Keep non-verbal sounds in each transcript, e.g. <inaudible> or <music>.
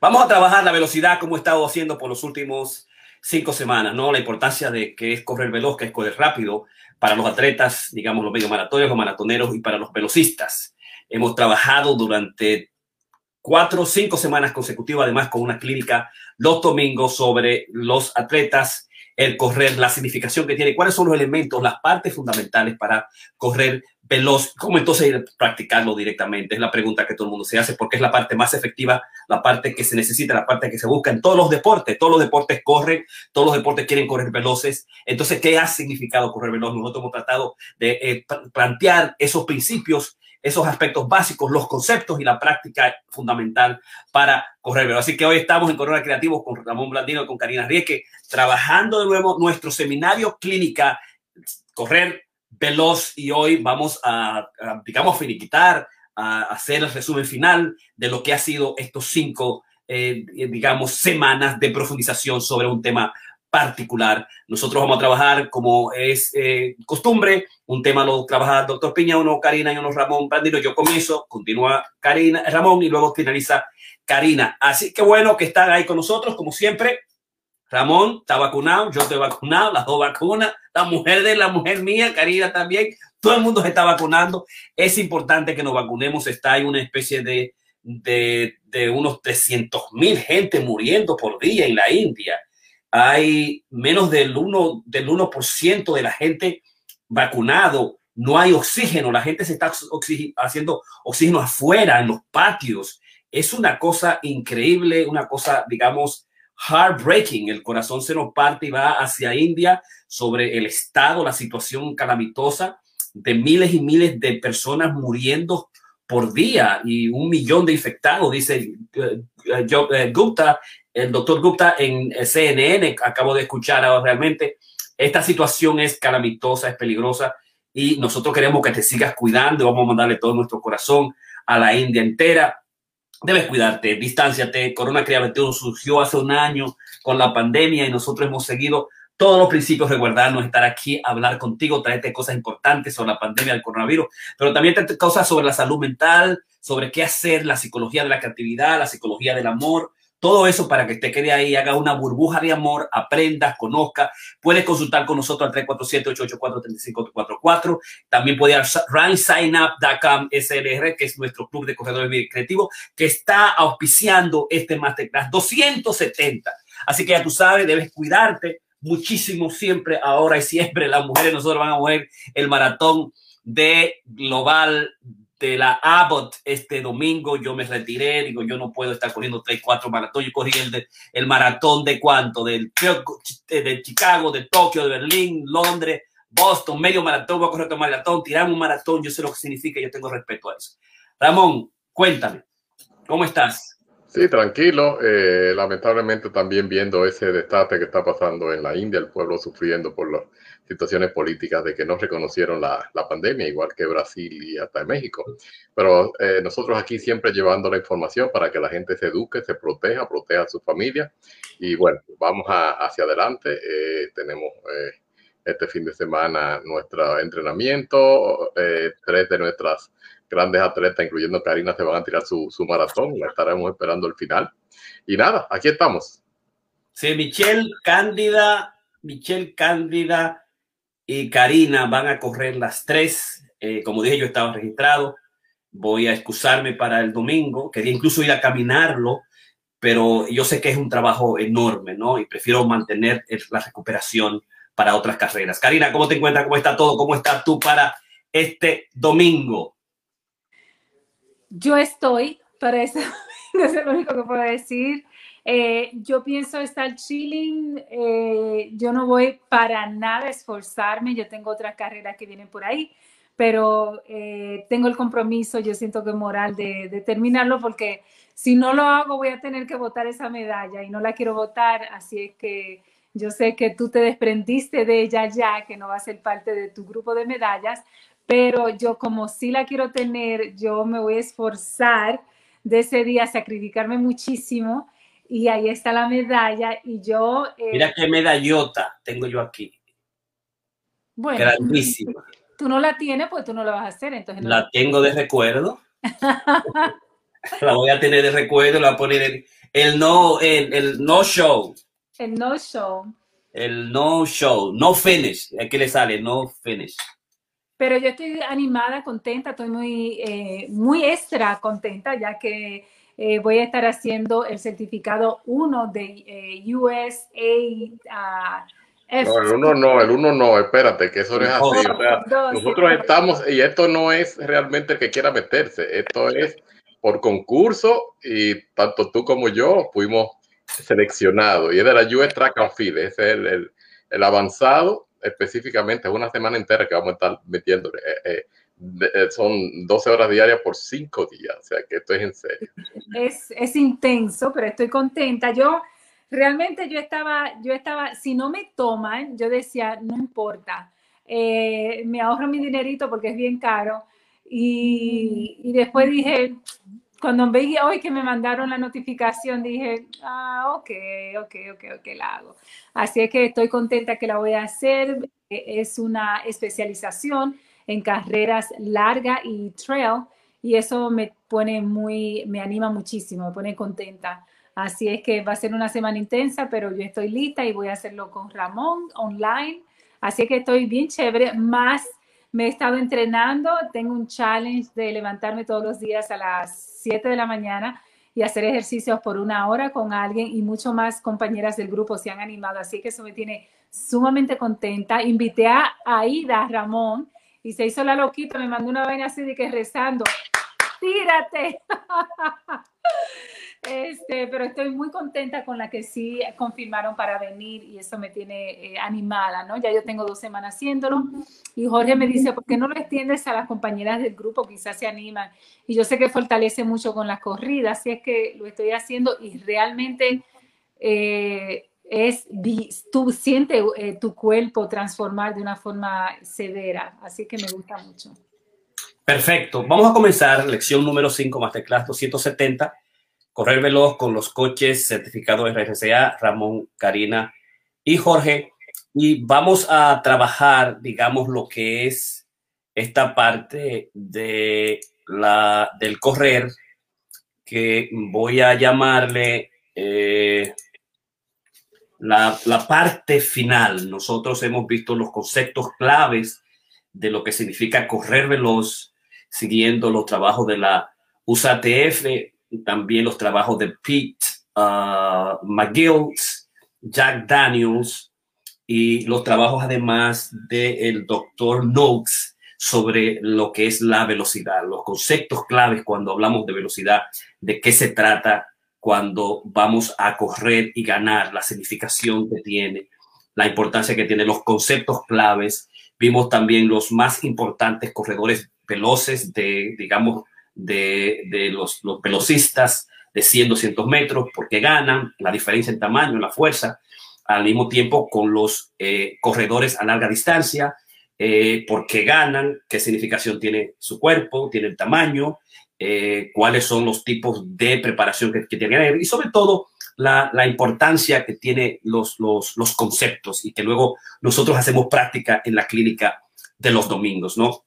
Vamos a trabajar la velocidad como he estado haciendo por los últimos cinco semanas, ¿no? La importancia de que es correr veloz, que es correr rápido para los atletas, digamos, los medio maratones, los maratoneros y para los velocistas. Hemos trabajado durante cuatro o cinco semanas consecutivas, además con una clínica los domingos sobre los atletas, el correr, la significación que tiene, cuáles son los elementos, las partes fundamentales para correr veloz. ¿Cómo entonces practicarlo directamente? Es la pregunta que todo el mundo se hace, porque es la parte más efectiva, la parte que se necesita, la parte que se busca en todos los deportes. Todos los deportes corren, todos los deportes quieren correr veloces. Entonces, ¿qué ha significado correr veloz? Nosotros hemos tratado de eh, plantear esos principios esos aspectos básicos, los conceptos y la práctica fundamental para correr veloz. Así que hoy estamos en Corona Creativos con Ramón Blandino y con Karina Rieke, trabajando de nuevo nuestro seminario clínica Correr veloz y hoy vamos a, digamos, finiquitar, a hacer el resumen final de lo que ha sido estos cinco, eh, digamos, semanas de profundización sobre un tema particular. Nosotros vamos a trabajar como es eh, costumbre, un tema lo trabaja doctor Piña, uno Karina y uno Ramón Brandino. Yo comienzo, continúa Karina, Ramón y luego finaliza Karina. Así que bueno que están ahí con nosotros, como siempre. Ramón está vacunado, yo estoy vacunado, las dos vacunas, la mujer de la mujer mía, Karina también, todo el mundo se está vacunando. Es importante que nos vacunemos, está ahí una especie de, de, de unos 300 mil gente muriendo por día en la India. Hay menos del 1%, del 1 de la gente vacunado, no hay oxígeno, la gente se está haciendo oxígeno afuera, en los patios. Es una cosa increíble, una cosa, digamos, heartbreaking. El corazón se nos parte y va hacia India sobre el estado, la situación calamitosa de miles y miles de personas muriendo por día y un millón de infectados, dice uh, uh, Gupta, el doctor Gupta en CNN, acabo de escuchar ahora realmente, esta situación es calamitosa, es peligrosa y nosotros queremos que te sigas cuidando, vamos a mandarle todo nuestro corazón a la India entera. Debes cuidarte, distánciate. Corona Crea 21 surgió hace un año con la pandemia y nosotros hemos seguido todos los principios de guardarnos, estar aquí, hablar contigo, traerte cosas importantes sobre la pandemia del coronavirus, pero también traerte cosas sobre la salud mental, sobre qué hacer, la psicología de la creatividad, la psicología del amor, todo eso para que te quede ahí, haga una burbuja de amor, aprendas, conozca. Puedes consultar con nosotros al 347-884-3544. También puedes ir a runsignup.com SLR, que es nuestro club de corredores creativos, que está auspiciando este Masterclass 270. Así que ya tú sabes, debes cuidarte muchísimo siempre, ahora y siempre. Las mujeres, nosotros van a mover el maratón de global de la Abbott este domingo, yo me retiré, digo, yo no puedo estar corriendo 3, 4 maratones, yo corrí el, el maratón de cuánto, del, de Chicago, de Tokio, de Berlín, Londres, Boston, medio maratón, voy a correr otro maratón, tiramos un maratón, yo sé lo que significa, yo tengo respeto a eso. Ramón, cuéntame, ¿cómo estás? Sí, tranquilo. Eh, lamentablemente también viendo ese desastre que está pasando en la India, el pueblo sufriendo por los situaciones políticas de que no reconocieron la, pandemia, igual que Brasil y hasta México. Pero eh, nosotros aquí siempre llevando la información para que la gente se eduque, se proteja, proteja a su familia. Y bueno, vamos hacia adelante. Eh, tenemos este fin de semana nuestro entrenamiento. tres de nuestras grandes atletas, incluyendo Karina, se van a tirar su, su maratón. La estaremos esperando el final. Y nada, aquí estamos. Sí, Michelle Cándida, Michelle Cándida y Karina van a correr las tres. Eh, como dije, yo estaba registrado. Voy a excusarme para el domingo. Quería incluso ir a caminarlo, pero yo sé que es un trabajo enorme, ¿no? Y prefiero mantener la recuperación para otras carreras. Karina, ¿cómo te encuentras? ¿Cómo está todo? ¿Cómo estás tú para este domingo? Yo estoy para eso. <laughs> es lo único que puedo decir. Eh, yo pienso estar chilling, eh, yo no voy para nada a esforzarme, yo tengo otras carreras que vienen por ahí, pero eh, tengo el compromiso, yo siento que moral de, de, terminarlo porque si no lo hago voy a tener que votar esa medalla y no la quiero votar, así es que yo sé que tú te desprendiste de ella ya, que no va a ser parte de tu grupo de medallas, pero yo como sí la quiero tener, yo me voy a esforzar de ese día, sacrificarme muchísimo y ahí está la medalla y yo... Eh, Mira qué medallota tengo yo aquí. Bueno, grandísima. Tú no la tienes, pues tú no la vas a hacer. Entonces la tengo de recuerdo. <laughs> la voy a tener de recuerdo, la voy a poner El no, el, el no show. El no show. El no show, no finish. ¿Qué le sale? No finish. Pero yo estoy animada, contenta, estoy muy, eh, muy extra contenta, ya que eh, voy a estar haciendo el certificado 1 de eh, USA. no, el 1 no, el 1 no, espérate, que eso no es así. O sea, nosotros estamos, y esto no es realmente el que quiera meterse, esto es por concurso y tanto tú como yo fuimos seleccionados. Y es de la US Track and Field, ese es el, el, el avanzado específicamente, es una semana entera que vamos a estar metiéndole. Eh, eh, eh, son 12 horas diarias por 5 días, o sea que esto es en serio. Es, es intenso, pero estoy contenta. Yo realmente yo estaba, yo estaba, si no me toman, yo decía, no importa, me ahorro mi dinerito porque es bien caro. Y, y después dije, cuando veía hoy que me mandaron la notificación, dije, ah, ok, ok, ok, ok, la hago. Así es que estoy contenta que la voy a hacer. Es una especialización en carreras larga y trail y eso me pone muy, me anima muchísimo, me pone contenta. Así es que va a ser una semana intensa, pero yo estoy lista y voy a hacerlo con Ramón online. Así es que estoy bien chévere, más me he estado entrenando, tengo un challenge de levantarme todos los días a las 7 de la mañana y hacer ejercicios por una hora con alguien y mucho más compañeras del grupo se han animado. Así que eso me tiene sumamente contenta. Invité a Aida Ramón y se hizo la loquita, me mandó una vaina así de que rezando, tírate. <laughs> Este, pero estoy muy contenta con la que sí confirmaron para venir y eso me tiene eh, animada, ¿no? Ya yo tengo dos semanas haciéndolo y Jorge me dice, ¿por qué no lo extiendes a las compañeras del grupo? Quizás se animan. Y yo sé que fortalece mucho con las corridas, así es que lo estoy haciendo y realmente eh, es, tú sientes eh, tu cuerpo transformar de una forma severa, así que me gusta mucho. Perfecto. Vamos a comenzar lección número 5, Masterclass 270 correr veloz con los coches certificados RCA, Ramón, Karina y Jorge. Y vamos a trabajar, digamos, lo que es esta parte de la, del correr, que voy a llamarle eh, la, la parte final. Nosotros hemos visto los conceptos claves de lo que significa correr veloz, siguiendo los trabajos de la USATF, también los trabajos de Pete uh, McGill, Jack Daniels y los trabajos además del doctor Noakes sobre lo que es la velocidad, los conceptos claves cuando hablamos de velocidad, de qué se trata cuando vamos a correr y ganar, la significación que tiene, la importancia que tiene, los conceptos claves. Vimos también los más importantes corredores veloces de, digamos, de, los, los, velocistas de 100, 200 metros, porque ganan, la diferencia en tamaño, la fuerza, al mismo tiempo con los eh, corredores a larga distancia, eh, porque ganan, qué significación tiene su cuerpo, tiene el tamaño, eh, cuáles son los tipos de preparación que, que tienen y sobre todo la, la importancia que tiene los, los, los, conceptos y que luego nosotros hacemos práctica en la clínica de los domingos, ¿no?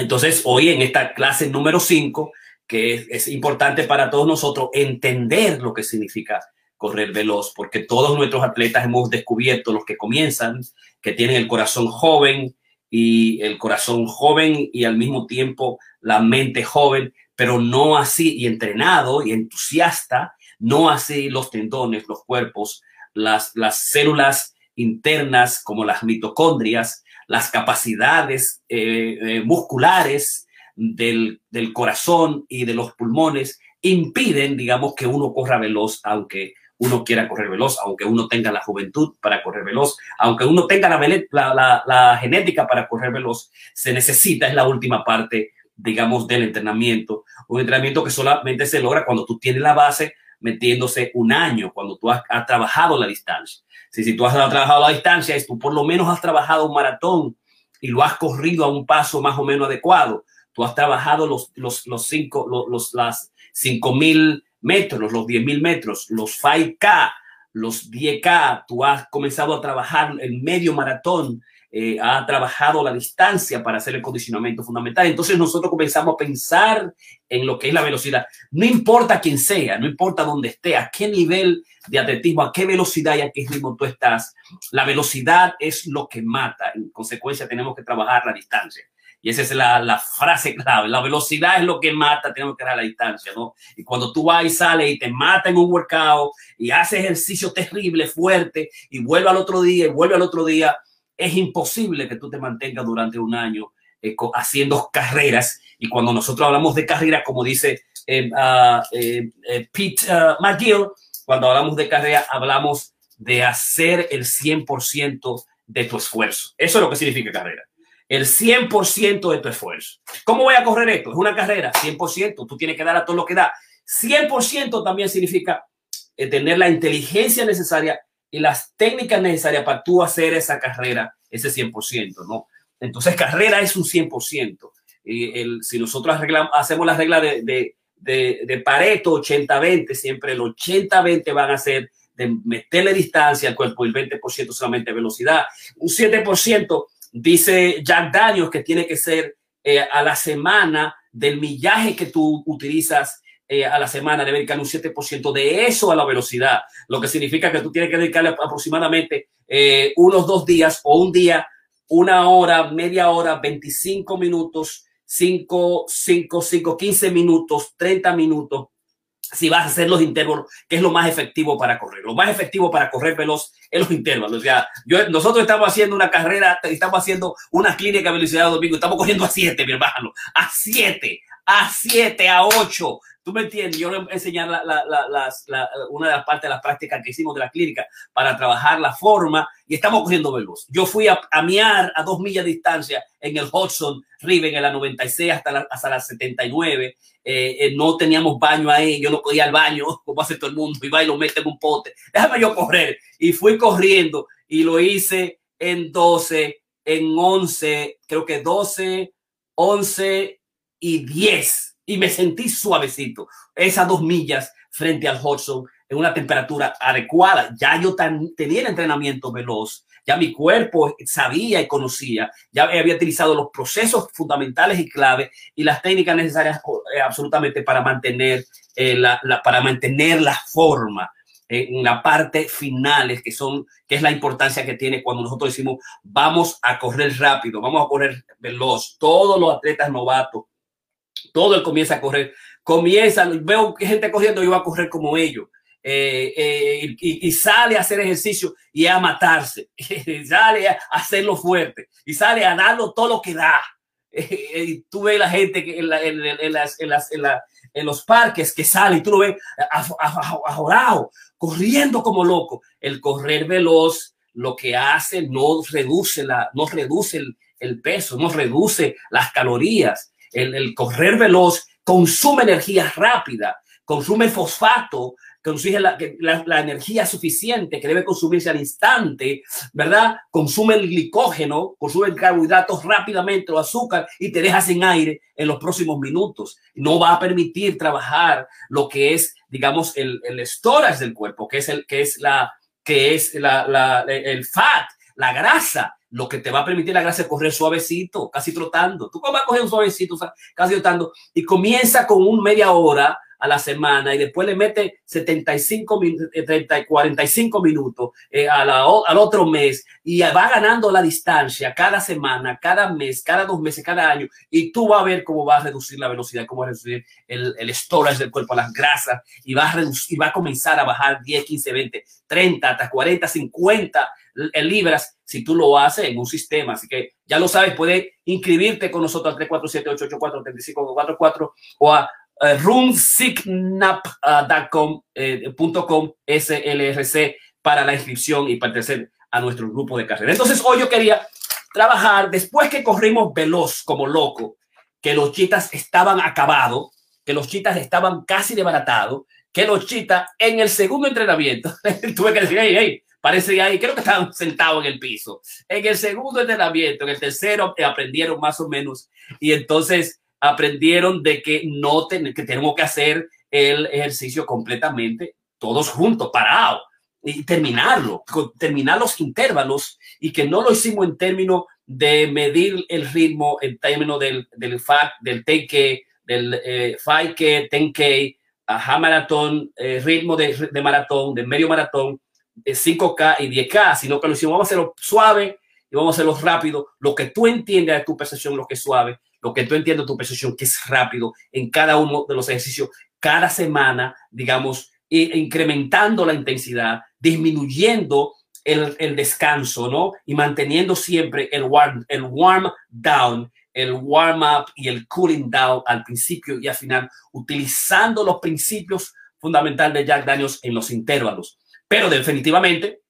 Entonces, hoy en esta clase número 5, que es, importante para todos nosotros entender lo que significa correr veloz, porque todos nuestros atletas hemos descubierto, los que comienzan, que tienen el corazón joven y el corazón joven y al mismo tiempo la mente joven, pero no así y entrenado y entusiasta, no así los tendones, los cuerpos, las, las células internas como las mitocondrias, las capacidades eh, eh, musculares del, del, corazón y de los pulmones impiden, digamos, que uno corra veloz, aunque uno quiera correr veloz, aunque uno tenga la juventud para correr veloz, aunque uno tenga la, la, la genética para correr veloz, se necesita, es la última parte, digamos, del entrenamiento. Un entrenamiento que solamente se logra cuando tú tienes la base metiéndose un año, cuando tú has, trabajado la distancia. Si, si tú has trabajado la distancia, y tú por lo menos has trabajado un maratón y lo has corrido a un paso más o menos adecuado. Tú has trabajado los, los, los cinco, los, las cinco mil metros, los diez mil metros, los 5K, los 10K. Tú has comenzado a trabajar el medio maratón eh, ha trabajado la distancia para hacer el condicionamiento fundamental. Entonces nosotros comenzamos a pensar en lo que es la velocidad. No importa quién sea, no importa dónde esté, a qué nivel de atletismo, a qué velocidad y a qué ritmo tú estás, la velocidad es lo que mata. En consecuencia, tenemos que trabajar la distancia. Y esa es la, frase clave. La velocidad es lo que mata, tenemos que dar la distancia, ¿no? Y cuando tú vas y sales y te mata en un workout y haces ejercicio terrible, fuerte, y vuelve al otro día y vuelve al otro día, es imposible que tú te mantengas durante un año eh, haciendo carreras. Y cuando nosotros hablamos de carrera, como dice eh, uh, eh, Pete uh, McGill, cuando hablamos de carrera, hablamos de hacer el 100% de tu esfuerzo. Eso es lo que significa carrera el 100% de tu esfuerzo. ¿Cómo voy a correr esto? Es una carrera, 100%, tú tienes que dar a todo lo que da. 100% también significa tener la inteligencia necesaria y las técnicas necesarias para tú hacer esa carrera, ese 100%, ¿no? Entonces, carrera es un 100%. Y el, si nosotros arreglamos, hacemos la regla de, Pareto 80-20, siempre el 80-20 van a ser de meterle distancia al cuerpo y el 20% solamente velocidad. Un 7% Dice Jack Daniels que tiene que ser eh, a la semana del millaje que tú utilizas eh, a la semana, debe dedicar un 7% de eso a la velocidad, lo que significa que tú tienes que dedicarle aproximadamente eh, unos dos días o un día, una hora, media hora, 25 minutos, 5, 5, 5, 15 minutos, 30 minutos si vas a hacer los intervalos, que es lo más efectivo para correr. Lo más efectivo para correr veloz es los intervalos. O sea, yo, nosotros estamos haciendo una carrera, estamos haciendo una clínica de velocidad domingo, estamos corriendo a 7, mi hermano, a 7, a 7, a 8. ¿Tú me entiendes? Yo le voy a enseñar la, la, la, una de las partes de las prácticas que hicimos de la clínica para trabajar la forma y estamos corriendo veloz. Yo fui a, a miar a dos millas de distancia en el Hudson River en la 96 hasta la, hasta la 79 eh, eh, no teníamos baño ahí, yo no podía al baño, <laughs> como hace todo el mundo, iba y lo mete en un pote, déjame yo correr. Y fui corriendo y lo hice en 12, en 11, creo que 12, 11 y 10. Y me sentí suavecito. Esas dos millas frente al Hudson en una temperatura adecuada. Ya yo tenía el entrenamiento veloz ya mi cuerpo sabía y conocía, ya había utilizado los procesos fundamentales y clave y las técnicas necesarias eh, absolutamente para mantener, eh, la, para mantener la forma en la parte finales, que son, que es la importancia que tiene cuando nosotros decimos, vamos a correr rápido, vamos a correr veloz. Todos los atletas novatos, todo el comienza a correr, comienza, veo gente corriendo, yo voy a correr como ellos. Eh, eh, y, sale a hacer ejercicio y a matarse, <laughs> sale a hacerlo fuerte y sale a darlo todo lo que da. <laughs> y tú ves la gente que en, las, en, los parques que sale y tú lo ves ahorrado, corriendo como loco. El correr veloz lo que hace no reduce, la, no reduce el peso, no reduce las calorías. El, el correr veloz consume energía rápida, consume fosfato, consigue la, energía suficiente que debe consumirse al instante, ¿verdad? Consume el glicógeno, consume carbohidratos rápidamente, o azúcar y te deja sin aire en los próximos minutos. No va a permitir trabajar lo que es, digamos, el, el storage del cuerpo, que es el que es la que es la, el fat, la grasa, lo que te va a permitir la grasa es correr suavecito, casi trotando. Tú vas a coger un suavecito, casi trotando, y comienza con un media hora a la semana y después le mete 75 30, 45 minutos eh, a la, al otro mes y va ganando la distancia cada semana, cada mes, cada dos meses, cada año y tú vas a ver cómo va a reducir la velocidad, cómo va a reducir el, el storage del cuerpo, las grasas y a reducir, y va a comenzar a bajar 10, 15, 20, 30, hasta 40, 50 libras si tú lo haces en un sistema. Así que ya lo sabes, puedes inscribirte con nosotros al 347 884 3544 o a uh, runsignap.com eh, SLRC para la inscripción y pertenecer a nuestro grupo de carrera. Entonces, hoy yo quería trabajar, después que corrimos veloz como loco, que los chitas estaban acabados, que los chitas estaban casi desbaratados, que los chitas en el segundo entrenamiento, <laughs> tuve que decir, hey, hey, parece ahí, creo que estaban sentados en el piso. En el segundo entrenamiento, en el tercero, eh, aprendieron más o menos. Y entonces aprendieron de que no que tenemos que hacer el ejercicio completamente todos juntos, parados. y terminarlo, terminar los intervalos y que no lo hicimos en términos de medir el ritmo, en términos del, del FAC, del 10K, del eh, 5K, 10K, a maratón, eh, ritmo de, de, maratón, de medio maratón, de 5K y 10K, sino que lo hicimos, vamos a hacerlo suave y vamos a hacerlo rápido, lo que tú entiendes de tu percepción, lo que es suave, lo que tú entiendes de tu percepción, que es rápido en cada uno de los ejercicios, cada semana, digamos, incrementando la intensidad, disminuyendo el, el, descanso, ¿no? Y manteniendo siempre el warm, el warm down, el warm up y el cooling down al principio y al final, utilizando los principios fundamentales de Jack Daniels en los intervalos. Pero definitivamente,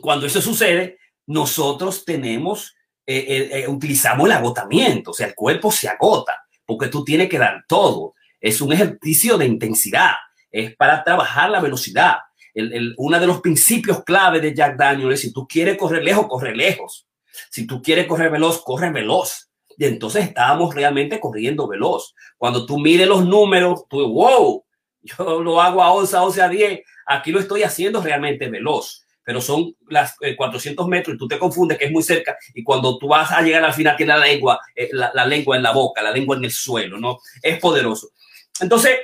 cuando eso sucede, nosotros tenemos, eh, eh, eh, utilizamos el agotamiento, o sea, el cuerpo se agota porque tú tienes que dar todo. Es un ejercicio de intensidad, es para trabajar la velocidad. El, el, uno de los principios clave de Jack Daniels es si tú quieres correr lejos, corre lejos. Si tú quieres correr veloz, corre veloz. Y entonces estábamos realmente corriendo veloz. Cuando tú mides los números, tú, wow, yo lo hago a 11, a 11, a 10. Aquí lo estoy haciendo realmente veloz pero son las eh, 400 metros y tú te confundes que es muy cerca y cuando tú vas a llegar al final tiene la lengua, eh, la, la, lengua en la boca, la lengua en el suelo, ¿no? Es poderoso. Entonces,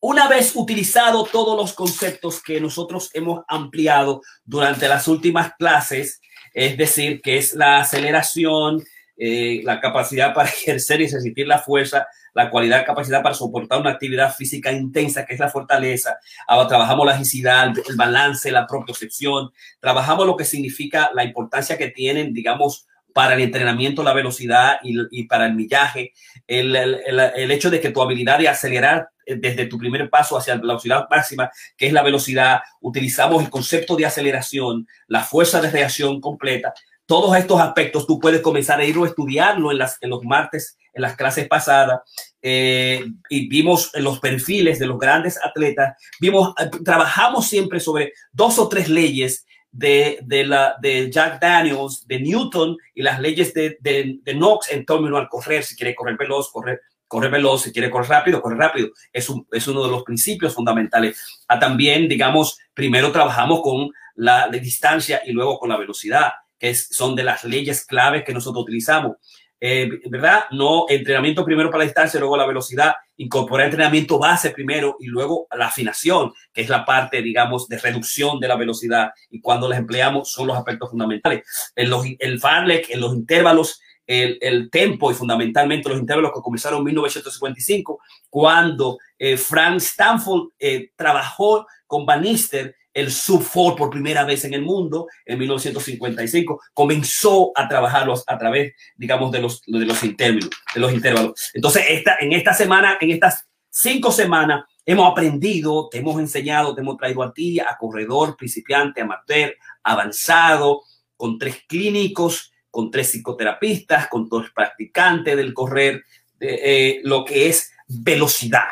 una vez utilizado todos los conceptos que nosotros hemos ampliado durante las últimas clases, es decir, que es la aceleración, eh, la capacidad para <laughs> ejercer y resistir la fuerza, la cualidad, capacidad para soportar una actividad física intensa, que es la fortaleza. Ahora trabajamos la agilidad, el balance, la propiocepción. Trabajamos lo que significa la importancia que tienen, digamos, para el entrenamiento, la velocidad y, para el millaje. El, el, el, hecho de que tu habilidad de acelerar desde tu primer paso hacia la velocidad máxima, que es la velocidad, utilizamos el concepto de aceleración, la fuerza de reacción completa. Todos estos aspectos tú puedes comenzar a irlo a estudiarlo en, los martes, en las clases pasadas. Eh, y vimos los perfiles de los grandes atletas. Vimos, trabajamos siempre sobre dos o tres leyes de, de, la, de Jack Daniels, de Newton y las leyes de, de, Knox en términos al correr. Si quiere correr veloz, correr, correr veloz, si quiere correr rápido, correr rápido. Es, un, es uno de los principios fundamentales. Ah, también, digamos, primero trabajamos con la distancia y luego con la velocidad que son de las leyes claves que nosotros utilizamos. Eh, ¿Verdad? No entrenamiento primero para la distancia, luego la velocidad, incorporar entrenamiento base primero y luego la afinación, que es la parte, digamos, de reducción de la velocidad y cuando las empleamos son los aspectos fundamentales. En los, el Farlek, en los intervalos, el, el, tempo y fundamentalmente los intervalos que comenzaron en 1955, cuando eh, Frank Stanford eh, trabajó con Bannister el sub 4 por primera vez en el mundo en 1955 comenzó a trabajarlos a través digamos de los de los intervalos de los intervalos. Entonces esta en esta semana en estas cinco semanas hemos aprendido te hemos enseñado te hemos traído a ti a corredor principiante amateur avanzado con tres clínicos con tres psicoterapistas con dos practicantes del correr de, eh, lo que es velocidad.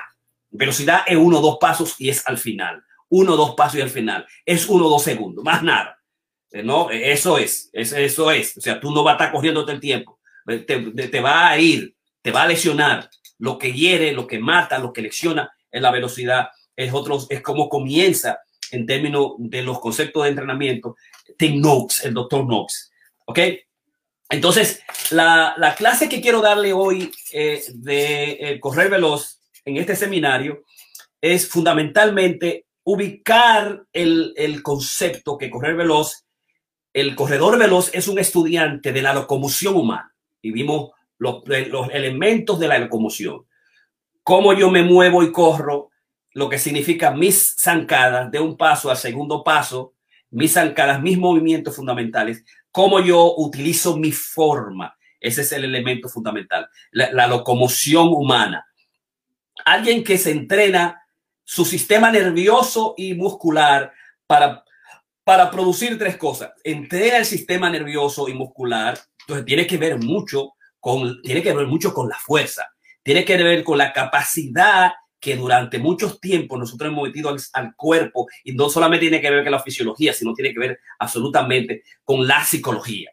Velocidad es uno dos pasos y es al final uno o dos pasos y al final. Es uno o dos segundos, más nada. Eh, ¿No? Eso es, eso es. O sea, tú no vas a estar corriendo todo el tiempo. Te, te, va a ir, te va a lesionar. Lo que hiere, lo que mata, lo que lesiona es la velocidad. Es, otro, es como comienza en términos de los conceptos de entrenamiento. Tim Knox, el doctor Knox. ¿Ok? Entonces, la, la clase que quiero darle hoy eh, de eh, correr veloz en este seminario es fundamentalmente ubicar el, el, concepto que correr veloz, el corredor veloz es un estudiante de la locomoción humana y vimos los, los elementos de la locomoción, cómo yo me muevo y corro, lo que significa mis zancadas de un paso al segundo paso, mis zancadas, mis movimientos fundamentales, cómo yo utilizo mi forma. Ese es el elemento fundamental, la, la locomoción humana. Alguien que se entrena su sistema nervioso y muscular para, para producir tres cosas. Entrena el sistema nervioso y muscular, entonces tiene que ver mucho con, que ver mucho con la fuerza, tiene que ver con la capacidad que durante muchos tiempos nosotros hemos metido al, al, cuerpo y no solamente tiene que ver con la fisiología, sino tiene que ver absolutamente con la psicología.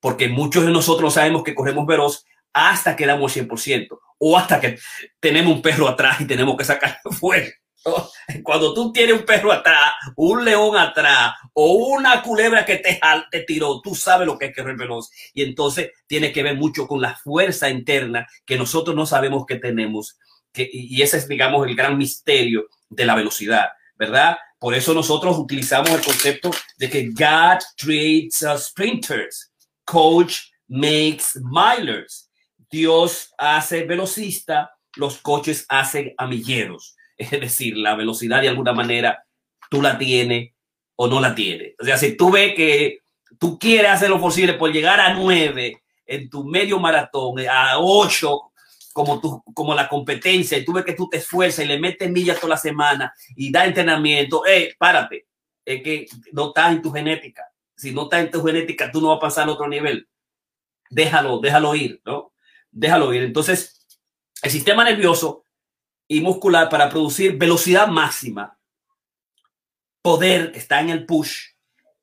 Porque muchos de nosotros sabemos que corremos veloz hasta que damos 100% o hasta que tenemos un perro atrás y tenemos que sacar <laughs> fuera <laughs> Cuando tú tienes un perro atrás, un león atrás o una culebra que te, te tiró, tú sabes lo que es correr veloz. Y entonces tiene que ver mucho con la fuerza interna que nosotros no sabemos que tenemos. Que, y ese es, digamos, el gran misterio de la velocidad, ¿verdad? Por eso nosotros utilizamos el concepto de que God creates sprinters, coach makes milers. Dios hace velocista, los coches hacen amilleros. Es decir, la velocidad de alguna manera tú la tienes o no la tienes. O sea, si tú ves que tú quieres hacer lo posible por llegar a nueve en tu medio maratón, a ocho como, tú, como la competencia, y tú ves que tú te esfuerzas y le metes millas toda la semana y da entrenamiento, eh, párate, es que no estás en tu genética. Si no estás en tu genética, tú no vas a pasar al otro nivel. Déjalo, déjalo ir, ¿no? Déjalo ir. Entonces, el sistema nervioso y muscular para producir velocidad máxima, poder está en el push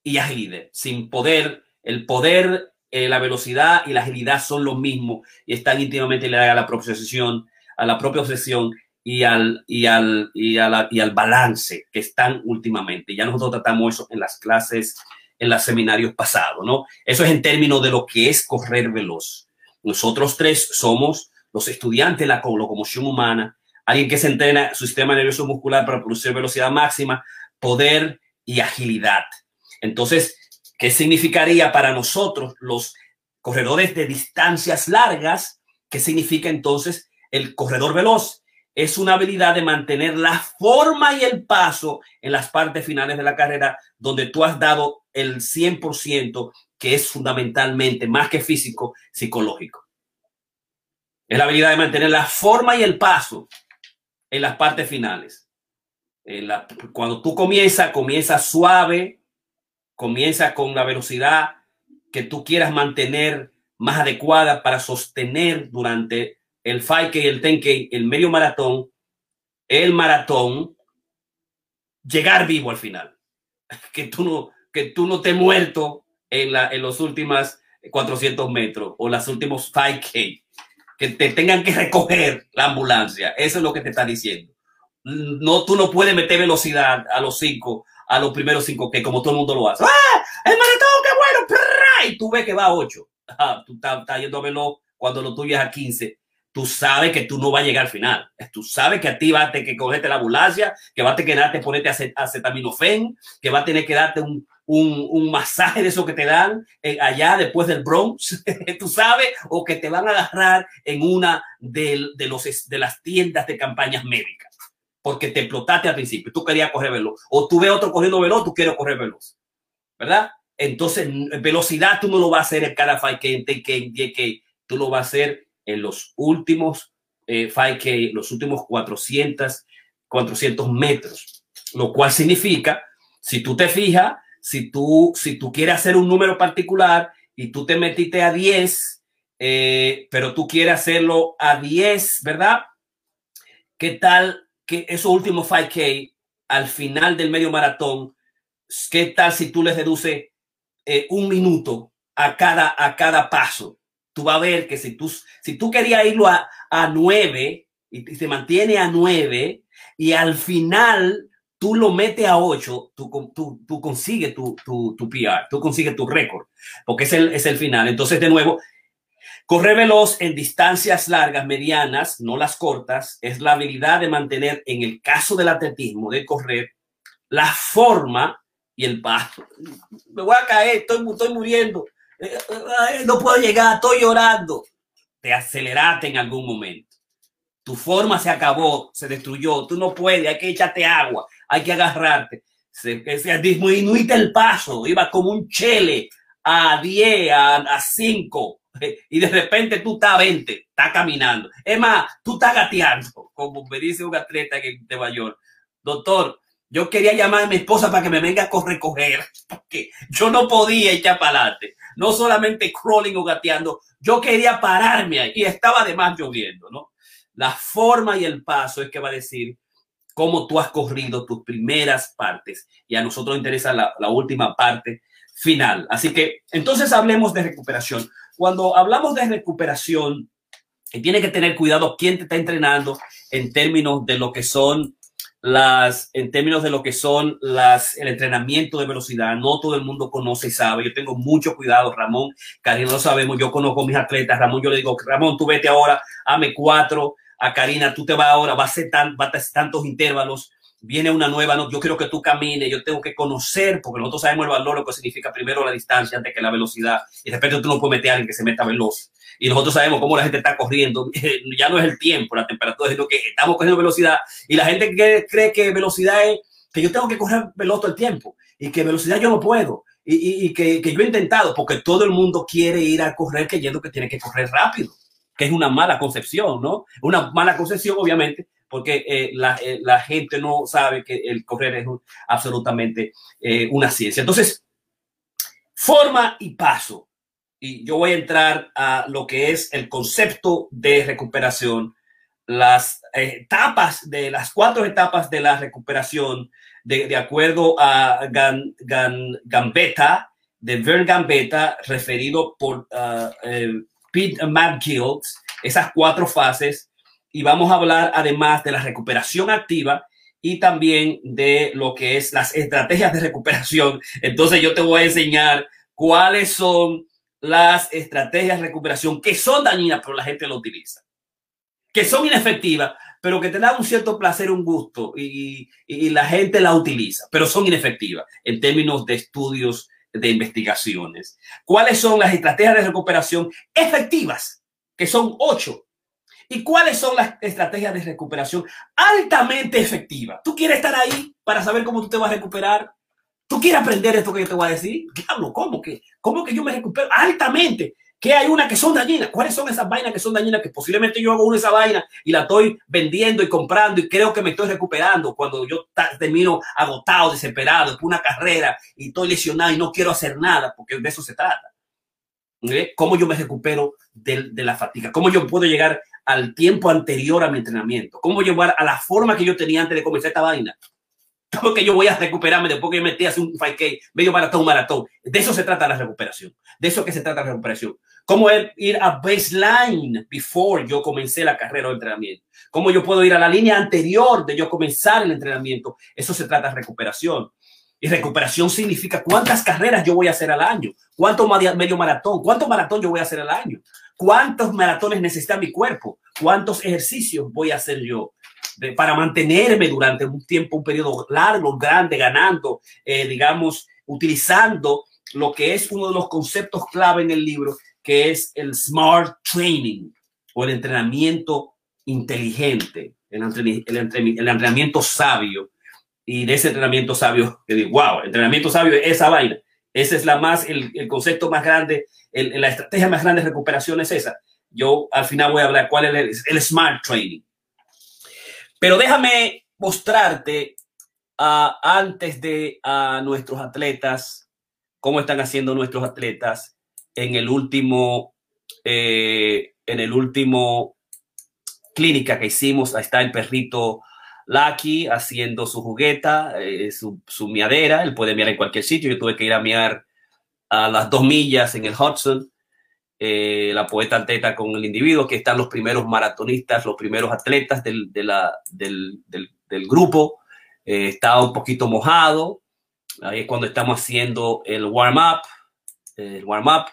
y agilidad. Sin poder, el poder eh, la velocidad y la agilidad son lo mismo y están íntimamente ligadas a la propia obsesión, a la propia obsesión y al, y al, y, y al balance que están últimamente. Ya nosotros tratamos eso en las clases, en los seminarios pasados, ¿no? Eso es en términos de lo que es correr veloz. Nosotros tres somos los estudiantes de la locomoción humana, alguien que se entrena su sistema nervioso muscular para producir velocidad máxima, poder y agilidad. Entonces, ¿Qué significaría para nosotros los corredores de distancias largas? ¿Qué significa entonces el corredor veloz? Es una habilidad de mantener la forma y el paso en las partes finales de la carrera donde tú has dado el 100%, que es fundamentalmente más que físico, psicológico. Es la habilidad de mantener la forma y el paso en las partes finales. cuando tú comienzas, comienza suave, comienza con la velocidad que tú quieras mantener más adecuada para sostener durante el 5K y el 10K, el medio maratón, el maratón, llegar vivo al final. <laughs> Que tú no, que tú no te muerto en, la, en los últimos 400 metros o los últimos 5K. Que te tengan que recoger la ambulancia. Eso es lo que te está diciendo. No, tú no puedes meter velocidad a los 5 a los primeros cinco que como todo el mundo lo hace. ¡Ah! ¡El maratón, qué bueno! Y tú ves que va a 8. Ah, tú estás, yendo a verlo cuando lo tuyo es a 15. Tú sabes que tú no vas a llegar al final. Tú sabes que a ti va a tener que cogerte la ambulancia, que va a tener que darte, ponerte acetaminofén, que va a tener que darte un, un, un masaje de eso que te dan eh, allá después del Bronx, <laughs> tú sabes, o que te van a agarrar en una de, de, los, de las tiendas de campañas médicas porque te explotaste al principio, tú querías correr veloz, o tú ves otro corriendo veloz, tú quieres correr veloz, ¿verdad? Entonces, velocidad tú no lo vas a hacer en cada 5K, en 10K, tú lo vas a hacer en los últimos 5K, eh, los últimos 400, 400 metros, lo cual significa, si tú te fijas, si tú, si tú quieres hacer un número particular y tú te metiste a 10, eh, pero tú quieres hacerlo a 10, ¿verdad? ¿Qué tal que esos últimos 5K al final del medio maratón, ¿qué tal si tú les reduces eh, un minuto a cada, a cada paso? Tú vas a ver que si tú, si tú querías irlo a, a 9 y, se mantiene a 9 y al final tú lo metes a 8, tú, tú, tú consigues tu, tu, tu, PR, tú consigues tu récord, porque es el, es el final. Entonces, de nuevo, Correr veloz en distancias largas, medianas, no las cortas, es la habilidad de mantener, en el caso del atletismo, de correr, la forma y el paso. Me voy a caer, estoy, estoy muriendo, eh, no puedo llegar, estoy llorando. Te aceleraste en algún momento. Tu forma se acabó, se destruyó, tú no puedes, hay que echarte agua, hay que agarrarte. Se, se disminuiste el paso, iba como un chele a 10, a, a 5 y de repente tú estás a 20, estás caminando. Es más, tú estás gateando, como me dice un atleta en Nueva York. Doctor, yo quería llamar a mi esposa para que me venga a recoger, <laughs> porque yo no podía echar para adelante. No solamente crawling o gateando, yo quería pararme ahí y estaba además lloviendo, ¿no? La forma y el paso es que va a decir cómo tú has corrido tus primeras partes y a nosotros nos interesa la, última parte final. Así que entonces hablemos de recuperación. Cuando hablamos de recuperación, tiene que tener cuidado quién te está entrenando en términos de lo que son las, en términos de lo que son las, el entrenamiento de velocidad, no todo el mundo conoce y sabe. Yo tengo mucho cuidado, Ramón, Karina lo sabemos, yo conozco mis atletas, Ramón, yo le digo, Ramón, tú vete ahora, ame cuatro, a Karina, tú te vas ahora, va a ser tan, va a tantos intervalos, viene una nueva, no, yo quiero que tú camines, yo tengo que conocer, porque nosotros sabemos el valor, lo que significa primero la distancia antes que la velocidad, y de repente tú no puedes meter a alguien que se meta veloz. Y nosotros sabemos cómo la gente está corriendo, <laughs> ya no es el tiempo, la temperatura, lo que estamos cogiendo velocidad, y la gente que cree que velocidad es que yo tengo que correr veloz todo el tiempo, y que velocidad yo no puedo, y, y, que, que yo he intentado, porque todo el mundo quiere ir a correr creyendo que tiene que correr rápido es una mala concepción, ¿no? Una mala concepción, obviamente, porque eh, la, eh, la, gente no sabe que el correr es absolutamente eh, una ciencia. Entonces, forma y paso. Y yo voy a entrar a lo que es el concepto de recuperación, las etapas de las cuatro etapas de la recuperación, de, de acuerdo a Gan, Gan, Gambetta, de Vern Gambetta, referido por uh, Pete McGill, esas cuatro fases y vamos a hablar además de la recuperación activa y también de lo que es las estrategias de recuperación. Entonces yo te voy a enseñar cuáles son las estrategias de recuperación que son dañinas, pero la gente lo utiliza, que son inefectivas, pero que te dan un cierto placer, un gusto y, y la gente la utiliza, pero son inefectivas en términos de estudios de investigaciones. ¿Cuáles son las estrategias de recuperación efectivas? Que son ocho ¿Y cuáles son las estrategias de recuperación altamente efectivas? ¿Tú quieres estar ahí para saber cómo tú te vas a recuperar? ¿Tú quieres aprender esto que yo te voy a decir? Diablo, ¿cómo que? ¿Cómo que yo me recupero altamente? Que hay una que son dañinas. ¿Cuáles son esas vainas que son dañinas? Que posiblemente yo hago una esa vaina y la estoy vendiendo y comprando y creo que me estoy recuperando cuando yo termino agotado, desesperado, por una carrera y estoy lesionado y no quiero hacer nada, porque de eso se trata. ¿Eh? ¿Cómo yo me recupero de, de, la fatiga? ¿Cómo yo puedo llegar al tiempo anterior a mi entrenamiento? ¿Cómo llevar a la forma que yo tenía antes de comenzar esta vaina? ¿Cómo que yo voy a recuperarme después que yo metí hace un 5K, medio maratón, maratón? De eso se trata la recuperación. De eso que se trata la recuperación. ¿Cómo ir a baseline before yo comencé la carrera o entrenamiento? ¿Cómo yo puedo ir a la línea anterior de yo comenzar el entrenamiento? Eso se trata de recuperación. Y recuperación significa cuántas carreras yo voy a hacer al año, cuánto medio maratón, cuánto maratón yo voy a hacer al año, cuántos maratones necesita mi cuerpo, cuántos ejercicios voy a hacer yo para mantenerme durante un tiempo, un periodo largo, grande, ganando, eh, digamos, utilizando lo que es uno de los conceptos clave en el libro, que es el smart training o el entrenamiento inteligente, el, el entrenamiento sabio y de ese entrenamiento sabio, que digo, wow, entrenamiento sabio es esa vaina. Ese es la más, el, el concepto más grande, la estrategia más grande de recuperación es esa. Yo al final voy a hablar cuál es el smart training. Pero déjame mostrarte uh, antes de a uh, nuestros atletas, cómo están haciendo nuestros atletas en el último, eh, en el último clínica que hicimos. Ahí está el perrito Lucky haciendo su jugueta, eh, su, su, miadera. Él puede miar en cualquier sitio. Yo tuve que ir a miar a las dos millas en el Hudson. Eh, la poeta alteta con el individuo, que están los primeros maratonistas, los primeros atletas del, del, grupo. Eh, está un poquito mojado. Ahí es cuando estamos haciendo el warm-up. El warm-up.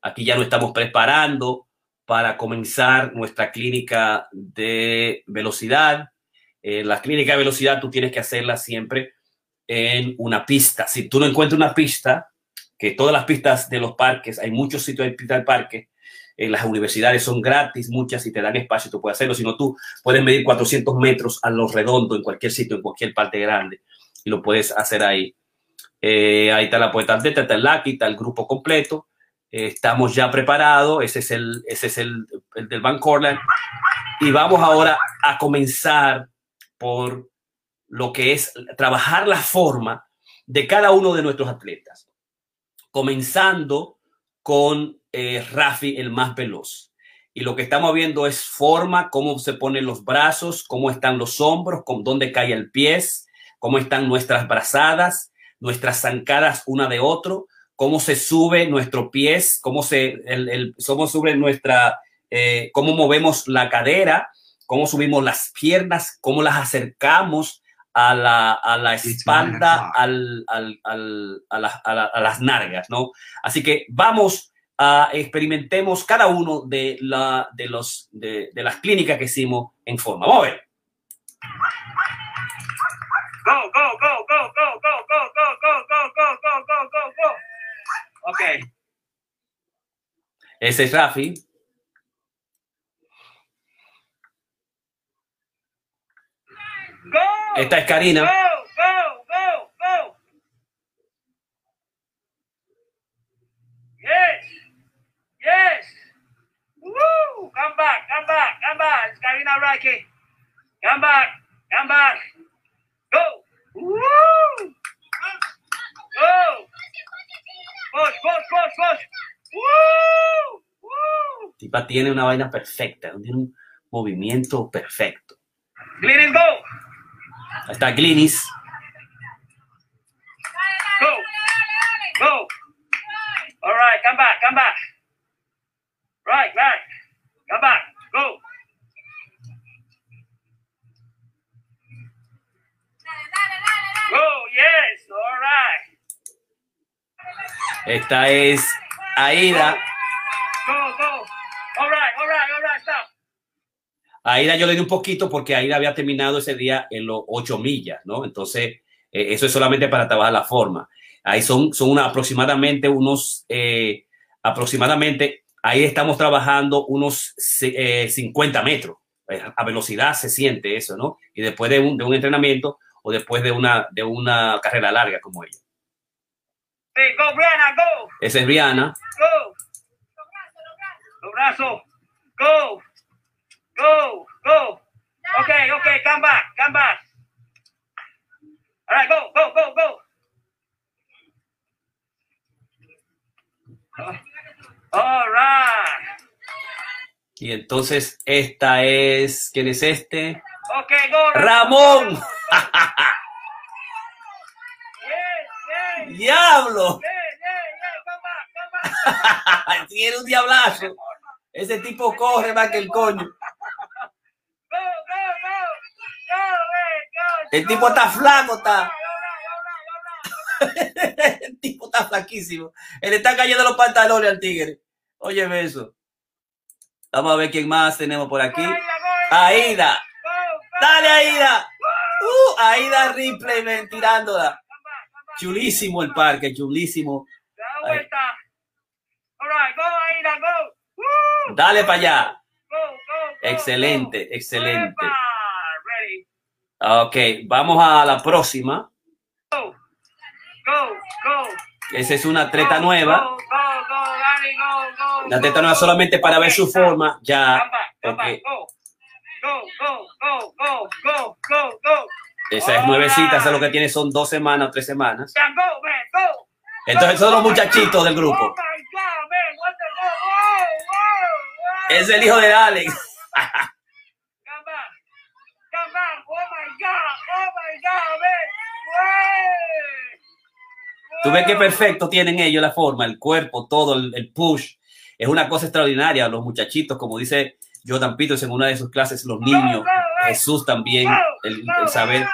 Aquí ya nos estamos preparando para comenzar nuestra clínica de velocidad eh, la clínica de velocidad tú tienes que hacerla siempre en una pista. Si tú no encuentras una pista, que todas las pistas de los parques, hay muchos sitios de pista del parque, en las universidades son gratis, muchas, y te dan espacio, tú puedes hacerlo. Si no, tú puedes medir 400 metros a lo redondo en cualquier sitio, en cualquier parte grande, y lo puedes hacer ahí. Eh, ahí está la poeta atleta, está el Lucky, está el grupo completo. Eh, estamos ya preparados. Ese es el, ese es el, el del Van Corland. Y vamos ahora a comenzar por lo que es trabajar la forma de cada uno de nuestros atletas, comenzando con eh, Rafi, el más veloz. Y lo que estamos viendo es forma, cómo se ponen los brazos, cómo están los hombros, con dónde cae el pie, cómo están nuestras brazadas, nuestras zancadas una de otro, cómo se sube nuestro pies, cómo se, el, el, cómo sube nuestra, eh, cómo movemos la cadera, cómo subimos las piernas, cómo las acercamos a la, a la espalda, al, al, al, a, la, a, las nargas, ¿no? Así que vamos a experimentemos cada uno de, la, de, los, de, de las clínicas que hicimos en forma. Vamos a ver. Go, go, go, go, go, go, go, go, go, go, go, go, go, go, go. Ok. Ese es Rafi. Esta es Karina. Go, go, go, go. Yes. Yes. Woo! Come back, come back, come back. It's Karina Rocky. Come back, come back. Go. Woo! Go. Push, push, push, push. Woo! Woo! Tipa tiene una vaina perfecta, tiene un movimiento perfecto. Glinis, go. Ahí está Glinis. Go. Go. All right, come back, come back. Right, right. Come back. Go. Oh, yes. All right. Esta es Aida. Go, go. All right, all right, all right, stop. Aida yo le di un poquito porque Aida había terminado ese día en los 8 millas, ¿no? Entonces, eh, eso es solamente para trabajar la forma. Ahí son, son una, aproximadamente unos, eh, aproximadamente, ahí estamos trabajando unos eh, 50 metros. Eh, a velocidad se siente eso, ¿no? Y después de un, de un entrenamiento, o después de una, de una carrera larga como ella. Hey, go, Brianna, go. Esa es Brianna. Go. Los brazos. Go. Go. Go. Okay, okay, come back, come back. All right, go, go, go, go. All right. Y entonces esta es, ¿quién es este? Okay, go. Ramón. Diablo. Tiene un diablazo. Ese tipo corre más que el coño. El tipo está flaco, está. <laughs> el tipo está flaquísimo. Él está cayendo los pantalones al tigre. Óyeme eso. Vamos a ver quién más tenemos por aquí. Aida. Dale, Aida. Uh, Aida Ripley tirándola. Chulísimo el parque, chulísimo. Dale para allá. Excelente, excelente. Ok, vamos a la próxima. Esa es una treta nueva. La treta nueva solamente para ver su forma. Ya. Okay. Esa es nuevecita, esa lo que tiene son dos semanas o tres semanas. Entonces son los muchachitos del grupo. Es el hijo de Alex. <laughs> Tú ves qué perfecto tienen ellos la forma, el cuerpo, todo, el, push. Es una cosa extraordinaria. Los muchachitos, como dice Jordan Peters en una de sus clases, los niños, Jesús también, el, saber.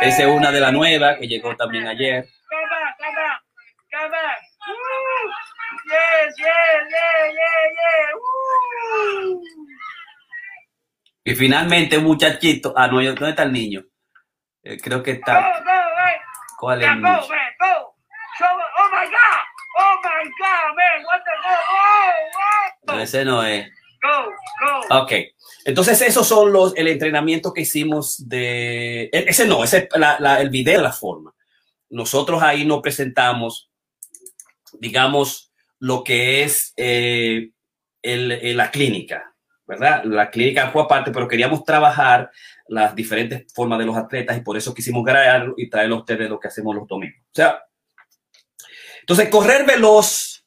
Esa es una de las nuevas que llegó también ayer. Y finalmente muchachito. Ah, no, ¿dónde está el niño? Eh, creo que está. ¿Cuál es el niño? Oh my God! Oh my God, man! What the oh, oh, ese no es. Go, go. Ok. Entonces, esos son los, el entrenamiento que hicimos de. E, ese no, ese la, la, el video de la forma. Nosotros ahí no presentamos, digamos, lo que es eh, el, la clínica, ¿verdad? La clínica fue aparte, pero queríamos trabajar las diferentes formas de los atletas y por eso quisimos grabarlo y traerlo a ustedes lo que hacemos los domingos. O sea, entonces, correr veloz,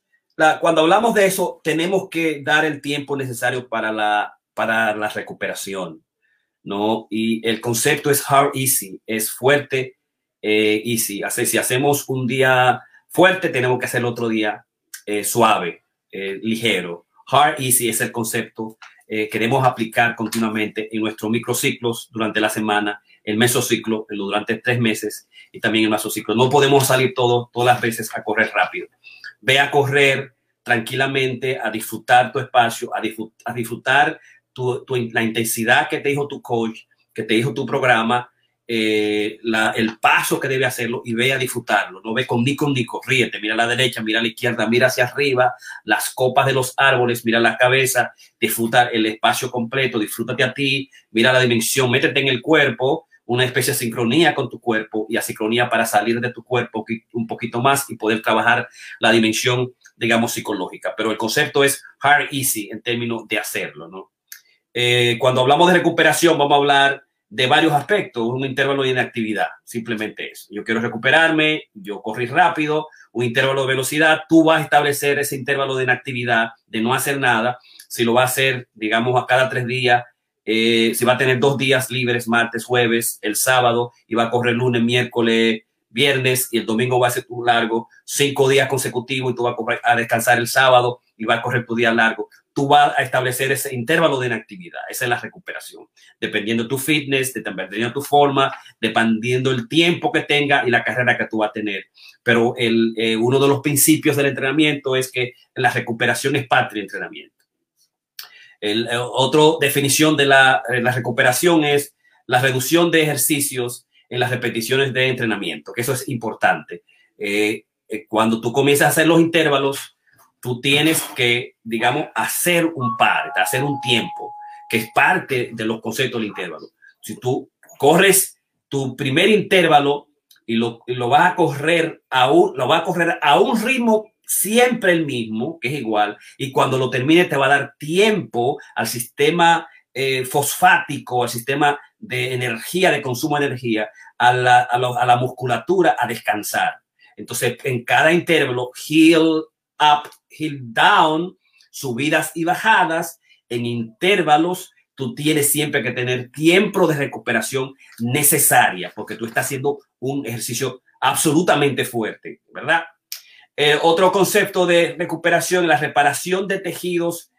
cuando hablamos de eso, tenemos que dar el tiempo necesario para la, para la recuperación, ¿no? Y el concepto es hard easy, es fuerte, eh, easy. Así, si hacemos un día fuerte, tenemos que hacer otro día eh, suave, eh, ligero. Hard easy es el concepto eh, queremos aplicar continuamente en nuestros microciclos durante la semana, el mesociclo durante tres meses y también el mesociclo. No podemos salir todos, todas las veces a correr rápido. Ve a correr tranquilamente, a disfrutar tu espacio, a, disfrutar, la intensidad que te dijo tu coach, que te dijo tu programa, eh, el paso que debe hacerlo y ve a disfrutarlo. No ve con ni con ni ríete, mira a la derecha, mira a la izquierda, mira hacia arriba, las copas de los árboles, mira la cabeza, disfruta el espacio completo, disfrútate a ti, mira la dimensión, métete en el cuerpo, una especie de sincronía con tu cuerpo y a sincronía para salir de tu cuerpo un poquito más y poder trabajar la dimensión, digamos, psicológica. Pero el concepto es hard, easy en términos de hacerlo, ¿no? Eh, cuando hablamos de recuperación, vamos a hablar de varios aspectos, un intervalo de inactividad, simplemente eso. Yo quiero recuperarme, yo corrí rápido, un intervalo de velocidad, tú vas a establecer ese intervalo de inactividad, de no hacer nada, si lo va a hacer, digamos, a cada tres días, eh, si va a tener dos días libres, martes, jueves, el sábado, y va a correr lunes, miércoles, viernes, y el domingo va a ser tu largo, cinco días consecutivos, y tú vas a, a descansar el sábado, y va a correr tu día largo tú vas a establecer ese intervalo de inactividad. Esa es la recuperación. Dependiendo tu fitness, dependiendo tu forma, dependiendo el tiempo que tenga y la carrera que tú vas a tener. Pero el, eh, uno de los principios del entrenamiento es que la recuperación es parte del entrenamiento. El, eh, otra definición de la, eh, la, recuperación es la reducción de ejercicios en las repeticiones de entrenamiento, que eso es importante. cuando tú comienzas a hacer los intervalos, tú tienes que, digamos, hacer un par, hacer un tiempo, que es parte de los conceptos del intervalo. Si tú corres tu primer intervalo y lo, lo vas a correr a un, lo vas a correr a un ritmo siempre el mismo, que es igual, y cuando lo termine te va a dar tiempo al sistema eh, fosfático, al sistema de energía, de consumo de energía, a la, a, a la musculatura a descansar. Entonces, en cada intervalo, heel up, hill down, subidas y bajadas en intervalos. Tú tienes siempre que tener tiempo de recuperación necesaria porque tú estás haciendo un ejercicio absolutamente fuerte, ¿verdad? Eh, otro concepto de recuperación, la reparación de tejidos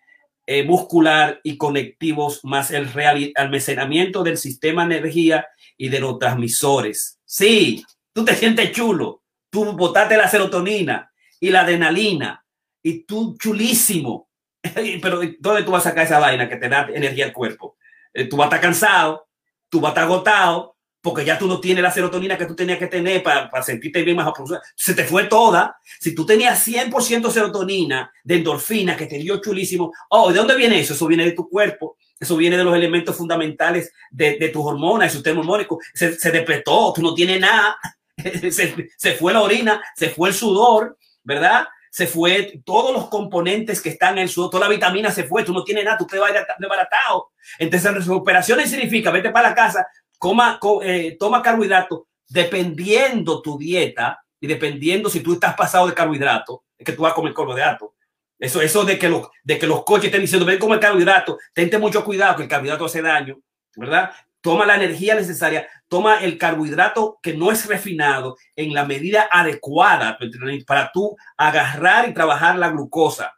eh, muscular y conectivos, más el almacenamiento del sistema de energía y de los transmisores. Sí, tú te sientes chulo, tú botaste la serotonina y la adrenalina y tú chulísimo. <laughs> Pero ¿dónde tú vas a sacar esa vaina que te da energía al cuerpo? Eh, tú vas a estar cansado, tú vas a estar agotado, porque ya tú no tienes la serotonina que tú tenías que tener para, para sentirte bien más Se te fue toda. Si tú tenías 100% serotonina de endorfina que te dio chulísimo, oh, ¿de dónde viene eso? Eso viene de tu cuerpo. Eso viene de los elementos fundamentales de, de tus hormonas, su sistema hormónico. Se, se depletó, tú no tienes nada. <laughs> se, se fue la orina, se fue el sudor, ¿verdad? Se fue, todos los componentes que están en su, toda la vitamina se fue, tú no tienes nada, tú te vas desbaratado. Entonces, recuperación significa, vete para la casa, coma, eh, toma carbohidratos, dependiendo tu dieta y dependiendo si tú estás pasado de carbohidrato, es que tú vas a comer carbohidrato. Eso, eso de que los, de que los coches estén diciendo, ven comer carbohidrato, tente mucho cuidado que el carbohidrato hace daño, ¿verdad? toma la energía necesaria, toma el carbohidrato que no es refinado en la medida adecuada para tú agarrar y trabajar la glucosa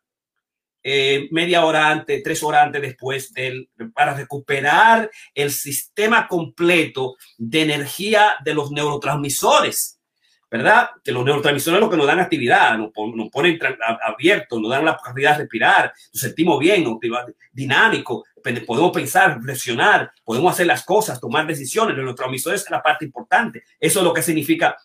eh, media hora antes, tres horas antes después del, para recuperar el sistema completo de energía de los neurotransmisores. ¿Verdad? Que los neurotransmisores lo que nos dan actividad, nos, ponen abiertos, nos dan la capacidad de respirar, nos sentimos bien, dinámico, podemos pensar, reflexionar, podemos hacer las cosas, tomar decisiones. Los neurotransmisores es la parte importante. Eso es lo que significa,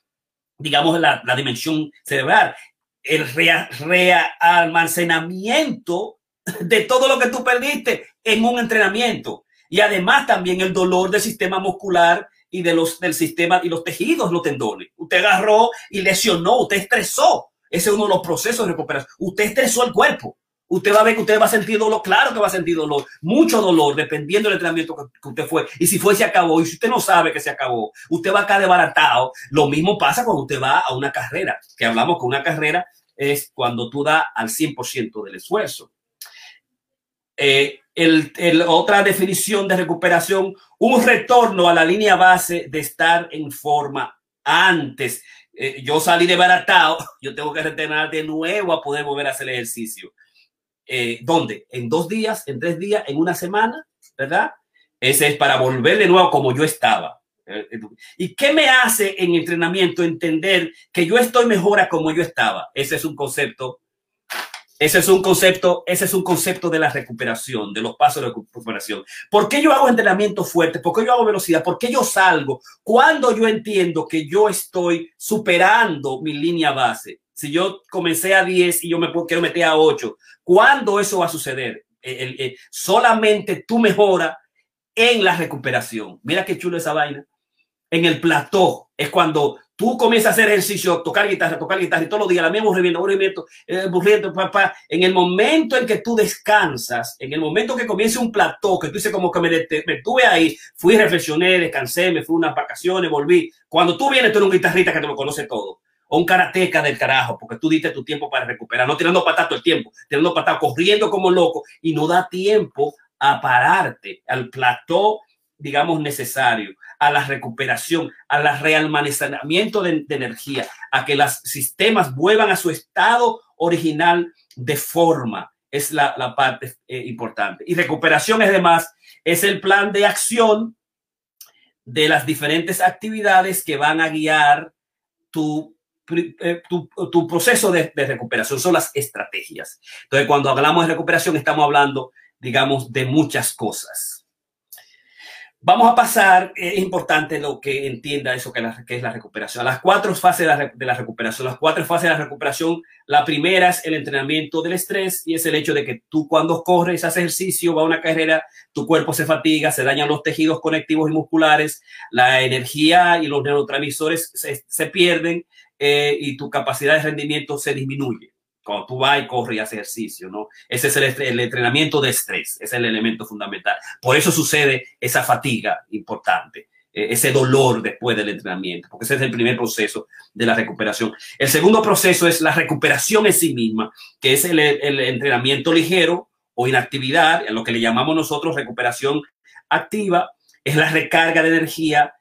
digamos, la, dimensión cerebral. El realmacenamiento de todo lo que tú perdiste en un entrenamiento. Y además también el dolor del sistema muscular y de los, del sistema y los tejidos, los tendones. Usted agarró y lesionó, usted estresó. Ese es uno de los procesos de recuperación. Usted estresó el cuerpo. Usted va a ver que usted va a sentir dolor, claro que va a sentir dolor, mucho dolor, dependiendo del entrenamiento que, usted fue. Y si fue, se acabó. Y si usted no sabe que se acabó, usted va a caer desbaratado. Lo mismo pasa cuando usted va a una carrera, que hablamos que una carrera es cuando tú das al 100% del esfuerzo. Eh, el, otra definición de recuperación, un retorno a la línea base de estar en forma antes. Eh, yo salí de baratado, <laughs> yo tengo que retornar de nuevo a poder volver a hacer ejercicio. eh, ¿dónde? En dos días, en tres días, en una semana, ¿verdad? Ese es para volver de nuevo como yo estaba. Eh, ¿Y qué me hace en entrenamiento entender que yo estoy mejor como yo estaba? Ese es un concepto ese es un concepto, ese es un concepto de la recuperación, de los pasos de recuperación. ¿Por qué yo hago entrenamiento fuerte? ¿Por qué yo hago velocidad? ¿Por qué yo salgo? Cuando yo entiendo que yo estoy superando mi línea base. Si yo comencé a 10 y yo me quiero meter a 8, ¿cuándo eso va a suceder? solamente tú mejora en la recuperación. Mira qué chulo esa vaina. En el plató es cuando tú comienzas a hacer ejercicio, tocar guitarra, tocar guitarra y todos los días la misma movimiento, movimiento, eh, papá. En el momento en que tú descansas, en el momento que comience un plató, que tú dices como que me, detuve ahí, fui, reflexioné, descansé, me fui unas vacaciones, volví. Cuando tú vienes, tú eres un guitarrista que te lo conoce todo. O un karateca del carajo, porque tú diste tu tiempo para recuperar, no tirando patas todo el tiempo, tirando patas, corriendo como loco y no da tiempo a pararte al plató, digamos, necesario a la recuperación, al realmacenamiento de, de, energía, a que los sistemas vuelvan a su estado original de forma. Es la, la parte eh, importante. Y recuperación, además, es el plan de acción de las diferentes actividades que van a guiar tu, eh, tu, tu proceso de, de recuperación. Son las estrategias. Entonces, cuando hablamos de recuperación, estamos hablando, digamos, de muchas cosas. Vamos a pasar, es importante lo que entienda eso que, es la recuperación. las cuatro fases de la, recuperación, las cuatro fases de la recuperación, la primera es el entrenamiento del estrés y es el hecho de que tú cuando corres, haces ejercicio, va a una carrera, tu cuerpo se fatiga, se dañan los tejidos conectivos y musculares, la energía y los neurotransmisores se, pierden eh, y tu capacidad de rendimiento se disminuye cuando tú vas y corres y haces ejercicio, ¿no? Ese es el, entrenamiento de estrés, es el elemento fundamental. Por eso sucede esa fatiga importante, eh, ese dolor después del entrenamiento, porque ese es el primer proceso de la recuperación. El segundo proceso es la recuperación en sí misma, que es el, entrenamiento ligero o inactividad, lo que le llamamos nosotros recuperación activa, es la recarga de energía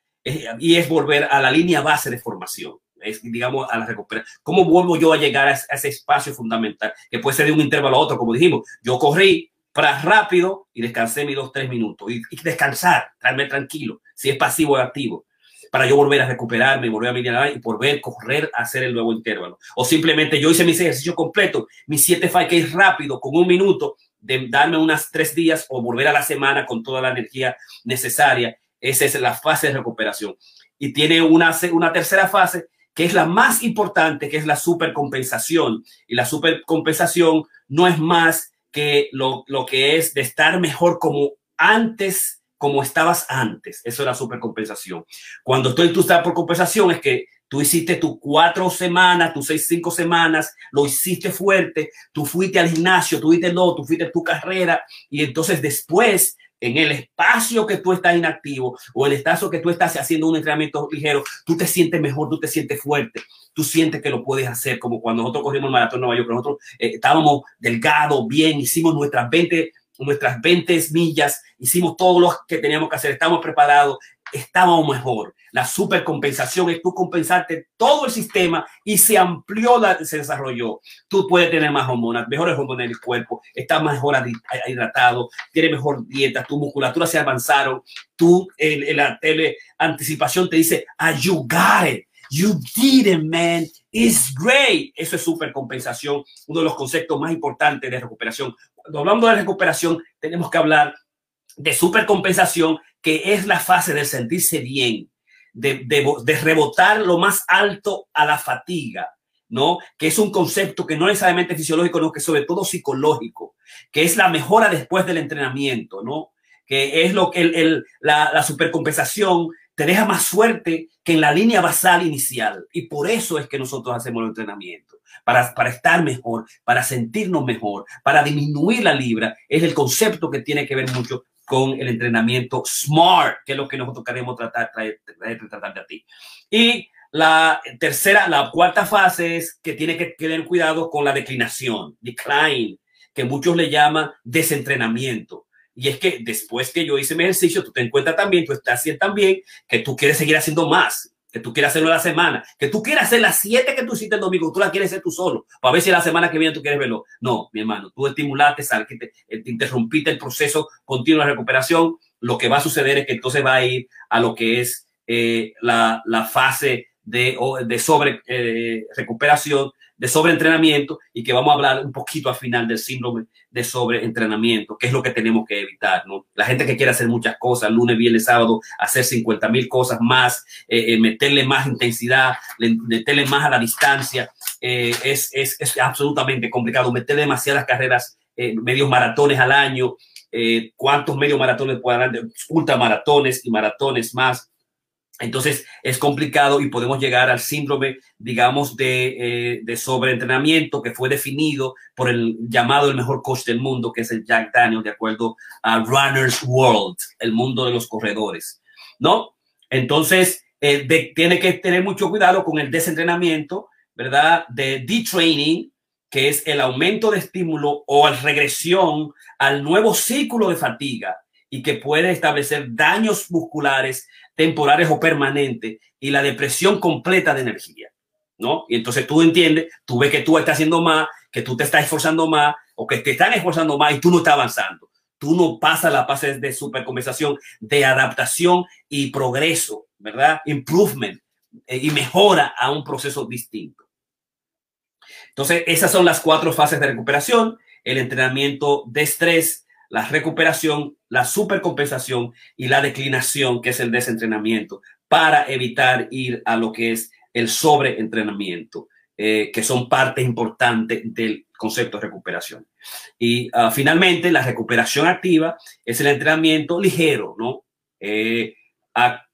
y es volver a la línea base de formación es, digamos, a la recuperación. ¿Cómo vuelvo yo a llegar a, ese espacio fundamental? Que puede ser de un intervalo a otro, como dijimos. Yo corrí para rápido y descansé mis dos, tres minutos. Y, descansar, traerme tranquilo, si es pasivo o activo, para yo volver a recuperarme, volver a mirar y volver correr a hacer el nuevo intervalo. O simplemente yo hice mis ejercicios completos, mis siete 5K rápido, con un minuto, de darme unas tres días o volver a la semana con toda la energía necesaria. Esa es la fase de recuperación. Y tiene una, una tercera fase que es la más importante, que es la supercompensación. Y la supercompensación no es más que lo, que es de estar mejor como antes, como estabas antes. Eso es la supercompensación. Cuando estoy tú estás por compensación es que tú hiciste tus cuatro semanas, tus seis, cinco semanas, lo hiciste fuerte, tú fuiste al gimnasio, tú fuiste no, tú fuiste tu carrera y entonces después en el espacio que tú estás inactivo o el espacio que tú estás haciendo un entrenamiento ligero, tú te sientes mejor, tú te sientes fuerte, tú sientes que lo puedes hacer, como cuando nosotros corrimos el maratón de Nueva York, nosotros eh, estábamos delgados, bien, hicimos nuestras 20, nuestras 20 millas, hicimos todo lo que teníamos que hacer, estamos preparados, estábamos mejor. La supercompensación es tú compensarte todo el sistema y se amplió, la, se desarrolló. Tú puedes tener más hormonas, mejores hormonas en el cuerpo, estás mejor hidratado, tienes mejor dieta, tu musculatura se avanzaron, tú en, la tele anticipación te dice, ah, you got it. You did it, man. It's great. Eso es supercompensación, uno de los conceptos más importantes de recuperación. Cuando hablamos de recuperación, tenemos que hablar de supercompensación, que es la fase de sentirse bien, de, de, rebotar lo más alto a la fatiga, ¿no? Que es un concepto que no necesariamente fisiológico, no, que sobre todo psicológico, que es la mejora después del entrenamiento, ¿no? Que es lo que el, la, la supercompensación te deja más fuerte que en la línea basal inicial. Y por eso es que nosotros hacemos el entrenamiento, para, para estar mejor, para sentirnos mejor, para disminuir la libra. Es el concepto que tiene que ver mucho con el entrenamiento SMART, que es lo que nosotros queremos tratar, tratar, de a ti. Y la tercera, la cuarta fase es que tiene que tener cuidado con la declinación, decline, que muchos le llaman desentrenamiento. Y es que después que yo hice mi ejercicio, tú te encuentras también, tú estás haciendo también que tú quieres seguir haciendo más. Que tú quieres hacerlo la semana, que tú quieras hacer las siete que tú hiciste el domingo, tú la quieres hacer tú solo, para ver si la semana que viene tú quieres verlo. No, mi hermano, tú estimulaste, que te, eh, te, interrumpiste el proceso continuo de recuperación, lo que va a suceder es que entonces va a ir a lo que es eh, la, la, fase de, de sobre eh, recuperación de sobreentrenamiento y que vamos a hablar un poquito al final del síndrome de sobreentrenamiento, que es lo que tenemos que evitar, ¿no? La gente que quiere hacer muchas cosas, lunes, viernes, sábado, hacer 50 mil cosas más, eh, eh, meterle más intensidad, meterle más a la distancia, eh, es, es, es, absolutamente complicado. Meterle demasiadas carreras, medios maratones al año, cuántos medios maratones haber, ultramaratones y maratones más entonces es complicado y podemos llegar al síndrome, digamos, de, eh, de, sobreentrenamiento que fue definido por el llamado el mejor coach del mundo, que es el Jack Daniel, de acuerdo a Runner's World, el mundo de los corredores, ¿no? Entonces, eh, tiene que tener mucho cuidado con el desentrenamiento, ¿verdad? De detraining, que es el aumento de estímulo o la regresión al nuevo círculo de fatiga y que puede establecer daños musculares temporales o permanentes y la depresión completa de energía, ¿no? Y entonces tú entiendes, tú ves que tú estás haciendo más, que tú te estás esforzando más o que te están esforzando más y tú no estás avanzando. Tú no pasas la fase de supercompensación, de adaptación y progreso, ¿verdad? Improvement eh, y mejora a un proceso distinto. Entonces, esas son las cuatro fases de recuperación, el entrenamiento de estrés, la recuperación, la supercompensación y la declinación, que es el desentrenamiento, para evitar ir a lo que es el sobreentrenamiento, eh, que son parte importante del concepto de recuperación. Y uh, finalmente, la recuperación activa es el entrenamiento ligero, ¿no? Eh, a,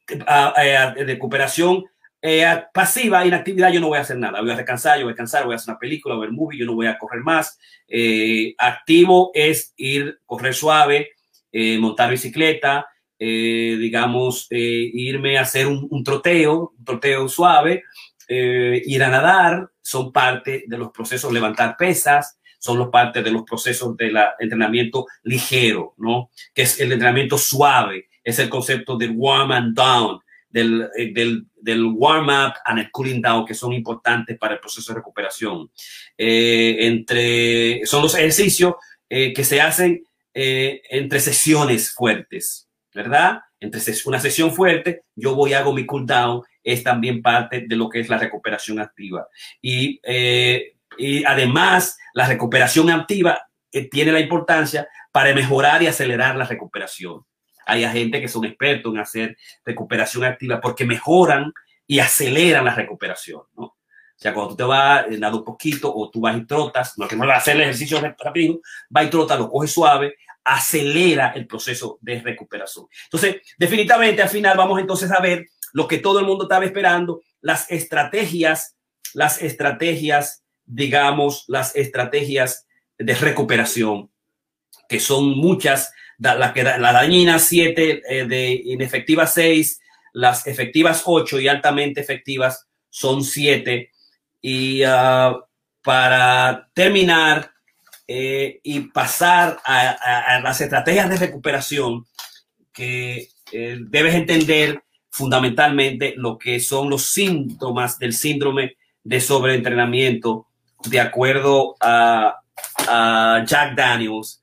recuperación eh, pasiva, inactividad, yo no voy a hacer nada. Voy a descansar, yo voy a descansar, voy a hacer una película, voy a ver movie, yo no voy a correr más. Eh, activo es ir, correr suave, eh, montar bicicleta, digamos, irme a hacer un, troteo, un troteo suave, ir a nadar, son parte de los procesos, levantar pesas, son los parte de los procesos del entrenamiento ligero, ¿no? Que es el entrenamiento suave, es el concepto del warm and down, del, del warm-up and el cooling down, que son importantes para el proceso de recuperación. Eh, entre, son los ejercicios eh, que se hacen eh, entre sesiones fuertes, ¿verdad? Entre una sesión fuerte, yo voy hago mi cool down, es también parte de lo que es la recuperación activa. Y además, la recuperación activa tiene la importancia para mejorar y acelerar la recuperación hay gente que son expertos en hacer recuperación activa porque mejoran y aceleran la recuperación, ¿no? O sea, cuando tú te vas, eh, nada un poquito o tú vas y trotas, no que no hacer el ejercicio rápido, va y trota, lo coge suave, acelera el proceso de recuperación. Entonces, definitivamente al final vamos entonces a ver lo que todo el mundo estaba esperando, las estrategias, las estrategias, digamos, las estrategias de recuperación, que son muchas la, la dañina 7, eh, de inefectiva 6, las efectivas 8 y altamente efectivas son 7. Y uh, para terminar eh, y pasar a, las estrategias de recuperación, que eh, debes entender fundamentalmente lo que son los síntomas del síndrome de sobreentrenamiento, de acuerdo a Jack Daniels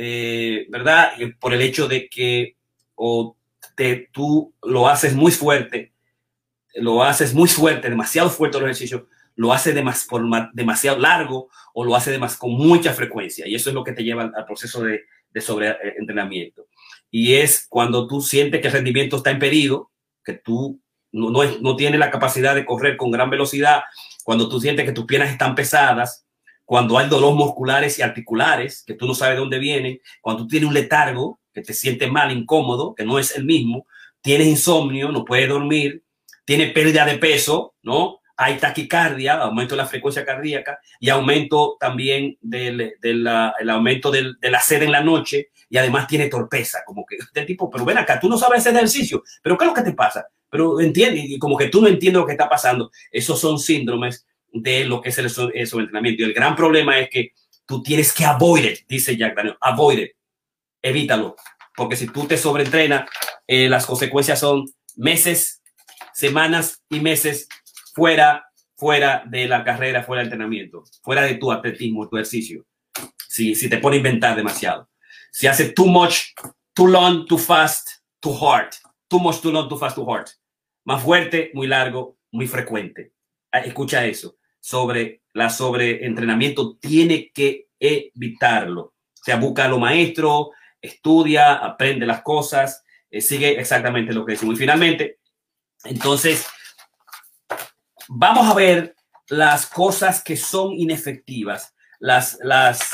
eh, ¿verdad? Por el hecho de que o te, tú lo haces muy fuerte, lo haces muy fuerte, demasiado fuerte el ejercicio, lo hace demas, por demasiado largo o lo hace demas, con mucha frecuencia. Y eso es lo que te lleva al proceso de, de sobreentrenamiento. Y es cuando tú sientes que el rendimiento está impedido, que tú no, no, no tienes la capacidad de correr con gran velocidad, cuando tú sientes que tus piernas están pesadas, cuando hay dolores musculares y articulares, que tú no sabes de dónde vienen, cuando tú tienes un letargo, que te sientes mal, incómodo, que no es el mismo, tienes insomnio, no puedes dormir, tienes pérdida de peso, ¿no? Hay taquicardia, aumento de la frecuencia cardíaca y aumento también del, del el aumento de la sed en la noche y además tiene torpeza, como que este tipo, pero ven acá, tú no sabes hacer ejercicio, pero ¿qué es lo que te pasa? Pero entiende, y como que tú no entiendes lo que está pasando. Esos son síndromes de lo que es el sobreentrenamiento. Y el gran problema es que tú tienes que avoid it, dice Jack Daniel, avoid it, evítalo, porque si tú te sobreentrenas, eh, las consecuencias son meses semanas y meses fuera, fuera de la carrera, fuera del entrenamiento, fuera de tu atletismo, tu ejercicio. Si, si te pone a inventar demasiado. Si hace too much, too long, too fast, too hard. Too much, too long, too fast, too hard. Más fuerte, muy largo, muy frecuente. Ah, escucha eso. Sobre la sobreentrenamiento, tiene que evitarlo. O sea, busca a lo maestro, estudia, aprende las cosas, eh, sigue exactamente lo que decimos. Y finalmente, entonces, vamos a ver las cosas que son inefectivas, las, las,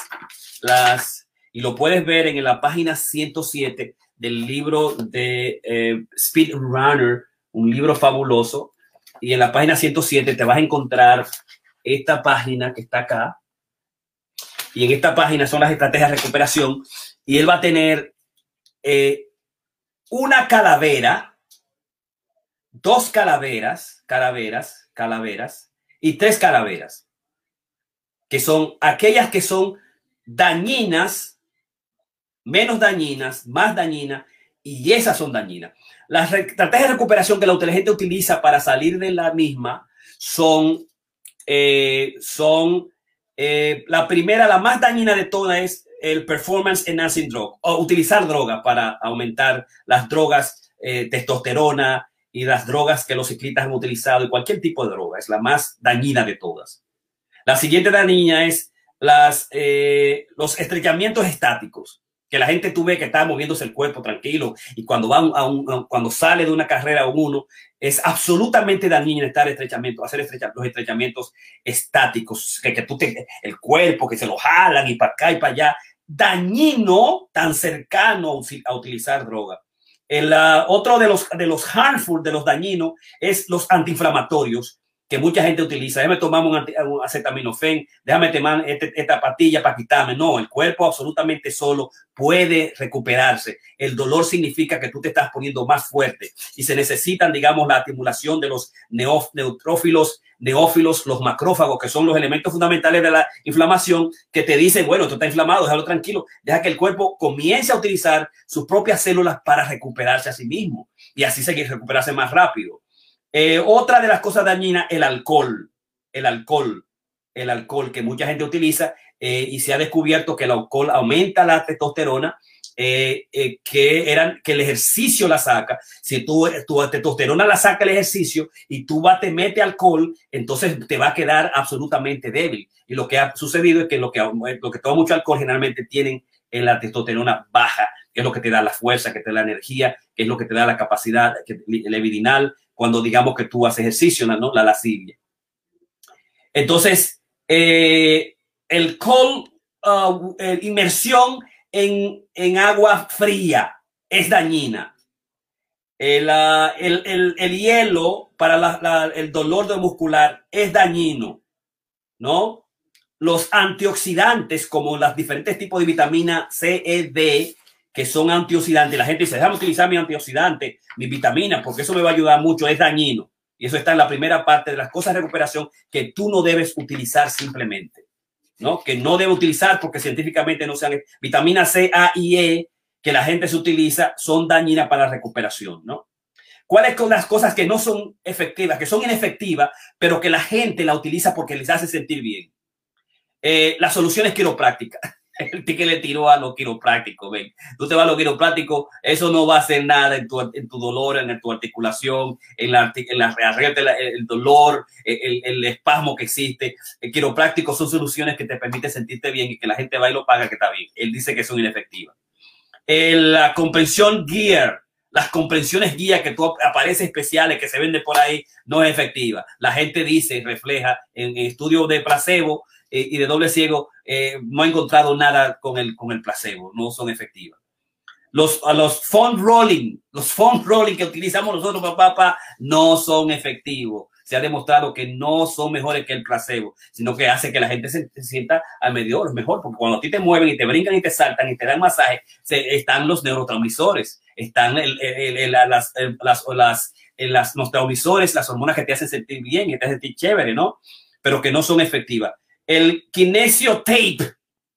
las, y lo puedes ver en la página 107 del libro de eh, Speed Runner, un libro fabuloso. Y en la página 107 te vas a encontrar esta página que está acá. Y en esta página son las estrategias de recuperación. Y él va a tener eh, una calavera, dos calaveras, calaveras, calaveras y tres calaveras, que son aquellas que son dañinas, menos dañinas, más dañinas, y esas son dañinas. Las estrategias de recuperación que la inteligente utiliza para salir de la misma son, eh, son eh, la primera, la más dañina de todas es el performance enhancing drug, o utilizar drogas para aumentar las drogas, eh, testosterona y las drogas que los ciclistas han utilizado y cualquier tipo de droga, es la más dañina de todas. La siguiente dañina es las, los estrechamientos estáticos que la gente tú ves que está moviéndose el cuerpo tranquilo y cuando va a un, cuando sale de una carrera a uno es absolutamente dañino estar estrechamiento, hacer los estrechamientos estáticos, que, que tú te, el cuerpo que se lo jalan y para acá y para allá, dañino tan cercano a utilizar droga. El uh, otro de los, de los harmful, de los dañinos, es los antiinflamatorios, que mucha gente utiliza. Déjame tomar un, acetaminofén, déjame tomar este, esta patilla para quitarme. No, el cuerpo absolutamente solo puede recuperarse. El dolor significa que tú te estás poniendo más fuerte y se necesitan, digamos, la estimulación de los neutrófilos, neófilos, los macrófagos, que son los elementos fundamentales de la inflamación, que te dicen, bueno, tú estás inflamado, déjalo tranquilo, deja que el cuerpo comience a utilizar sus propias células para recuperarse a sí mismo y así seguir recuperarse más rápido. Eh, otra de las cosas dañinas, el alcohol. El alcohol. El alcohol que mucha gente utiliza eh, y se ha descubierto que el alcohol aumenta la testosterona, eh, que, eran, que el ejercicio la saca. Si tú, tu testosterona la saca el ejercicio y tú vas, te mete alcohol, entonces te va a quedar absolutamente débil. Y lo que ha sucedido es que lo que, lo que toma mucho alcohol generalmente tienen en la testosterona baja, que es lo que te da la fuerza, que te da la energía, que es lo que te da la capacidad que, levidinal, cuando digamos que tú haces ejercicio, ¿no? La lascivia. Entonces, eh, el cold, uh, inmersión en, en, agua fría es dañina. El, uh, el, el, el hielo para la, el dolor muscular es dañino, ¿no? Los antioxidantes, como los diferentes tipos de vitamina C, E, D, que son antioxidantes. La gente dice, déjame utilizar mi antioxidante, mi vitamina, porque eso me va a ayudar mucho, es dañino. Y eso está en la primera parte de las cosas de recuperación que tú no debes utilizar simplemente, ¿no? Que no debe utilizar porque científicamente no sean vitamina C, A y E que la gente se utiliza son dañinas para la recuperación, ¿no? ¿Cuáles son las cosas que no son efectivas, que son inefectivas, pero que la gente la utiliza porque les hace sentir bien? Eh, las soluciones quiroprácticas el que le tiró a lo quiropráctico. Tú te vas a lo quiropráctico, eso no va a hacer nada en tu, en tu dolor, en tu articulación, en la, en la, el dolor, el, el, espasmo que existe. El quiropráctico son soluciones que te permiten sentirte bien y que la gente va y lo paga que está bien. Él dice que son inefectivas. la comprensión gear, las comprensiones guía que tú aparece especiales que se venden por ahí no es efectiva. La gente dice, refleja en estudios de placebo eh, y de doble ciego, eh, no ha encontrado nada con el, con el placebo, no son efectivas. Los, a los foam rolling, los foam rolling que utilizamos nosotros, papá, no son efectivos. Se ha demostrado que no son mejores que el placebo, sino que hace que la gente se, sienta al medio mejor, porque cuando a ti te mueven y te brincan y te saltan y te dan masaje, se, están los neurotransmisores, están el, las, las, las, las, los las hormonas que te hacen sentir bien y te hacen sentir chévere, ¿no? Pero que no son efectivas el kinesio tape.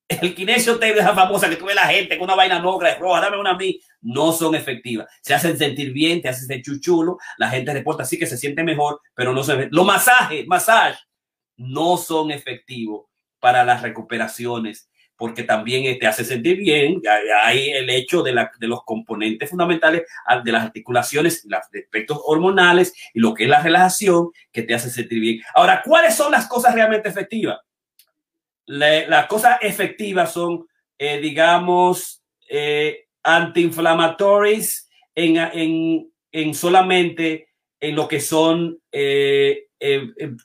el kinesio te esa famosa que tú ves la gente con una vaina negra, roja, dame una a mí, no son efectivas. Se hacen sentir bien, te hacen sentir chulo, la gente reporta así que se siente mejor, pero no se. Los masajes, masaje, no son efectivos para las recuperaciones porque también te hace sentir bien. Hay el hecho de, la, de los componentes fundamentales de las articulaciones, los aspectos hormonales y lo que es la relajación que te hace sentir bien. Ahora, ¿cuáles son las cosas realmente efectivas? Las cosas efectivas son, eh, digamos, eh, antiinflamatorios en, en, en, solamente en lo que son eh,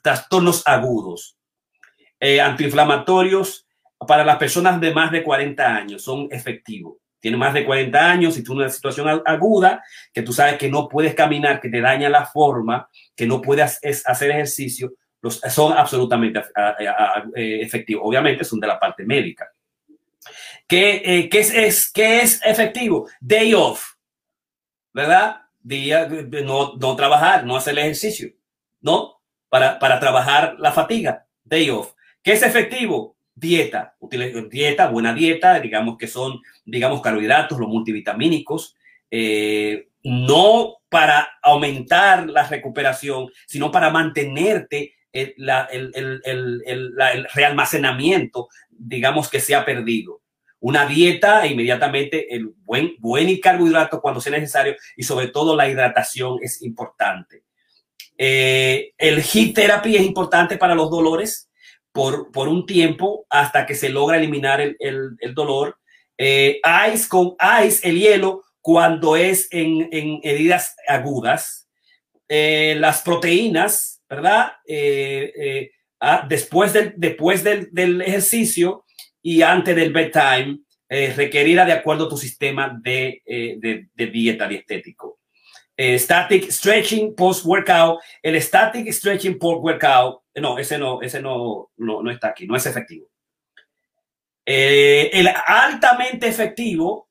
trastornos agudos. antiinflamatorios para las personas de más de 40 años son efectivos. Tienes más de 40 años y tú una situación aguda que tú sabes que no puedes caminar, que te daña la forma, que no puedes hacer ejercicio, son absolutamente eh, efectivos. Obviamente son de la parte médica. ¿Qué, eh, ¿qué es, qué es efectivo? Day off, ¿verdad? Día no, no trabajar, no hacer ejercicio, ¿no? Para, para trabajar la fatiga. Day off. ¿Qué es efectivo? dieta, dieta, buena dieta, digamos que son, digamos, carbohidratos, los multivitamínicos, eh, no para aumentar la recuperación, sino para mantenerte el, el, realmacenamiento, digamos, que se ha perdido. Una dieta, inmediatamente el buen, buen carbohidrato cuando sea necesario y sobre todo la hidratación es importante. Eh, el heat therapy es importante para los dolores por, por un tiempo hasta que se logra eliminar el, el, dolor. Eh, ice con ice, el hielo, cuando es en, en heridas agudas. Eh, las proteínas, ¿verdad? Eh, ah, después, del, después del, del, ejercicio y antes del bedtime, requerida de acuerdo a tu sistema de, de, de dieta dietético. static stretching post workout. El static stretching post workout no, ese no, ese no, no, está aquí, no es efectivo. Eh, el altamente efectivo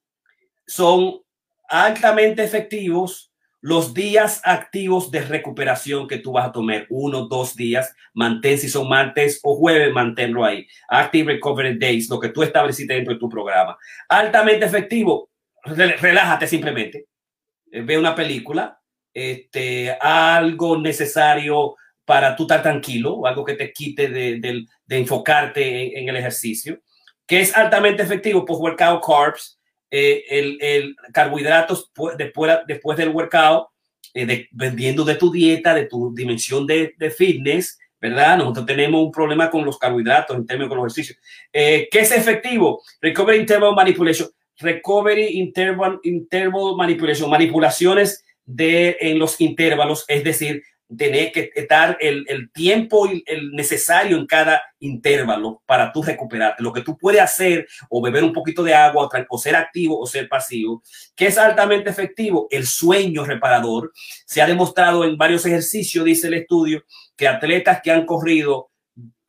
son altamente efectivos los días activos de recuperación que tú vas a tomar, uno, dos días, mantén si son martes o jueves, manténlo ahí. Active Recovery Days, lo que tú estableciste dentro de tu programa. Altamente efectivo, relájate simplemente, eh, ve una película, este, algo necesario para tú estar tranquilo algo que te quite de, enfocarte en, el ejercicio, que es altamente efectivo, pues workout carbs, eh, el, carbohidratos después, después del workout, eh, dependiendo de tu dieta, de tu dimensión de, fitness, ¿verdad? Nosotros tenemos un problema con los carbohidratos en términos con los ejercicios. Eh, ¿Qué es efectivo? Recovery Interval Manipulation. Recovery Interval, interval Manipulation. Manipulaciones de, en los intervalos, es decir, tener que estar el, el tiempo el necesario en cada intervalo para tú recuperarte. Lo que tú puedes hacer o beber un poquito de agua o, ser activo o ser pasivo, que es altamente efectivo, el sueño reparador. Se ha demostrado en varios ejercicios, dice el estudio, que atletas que han corrido,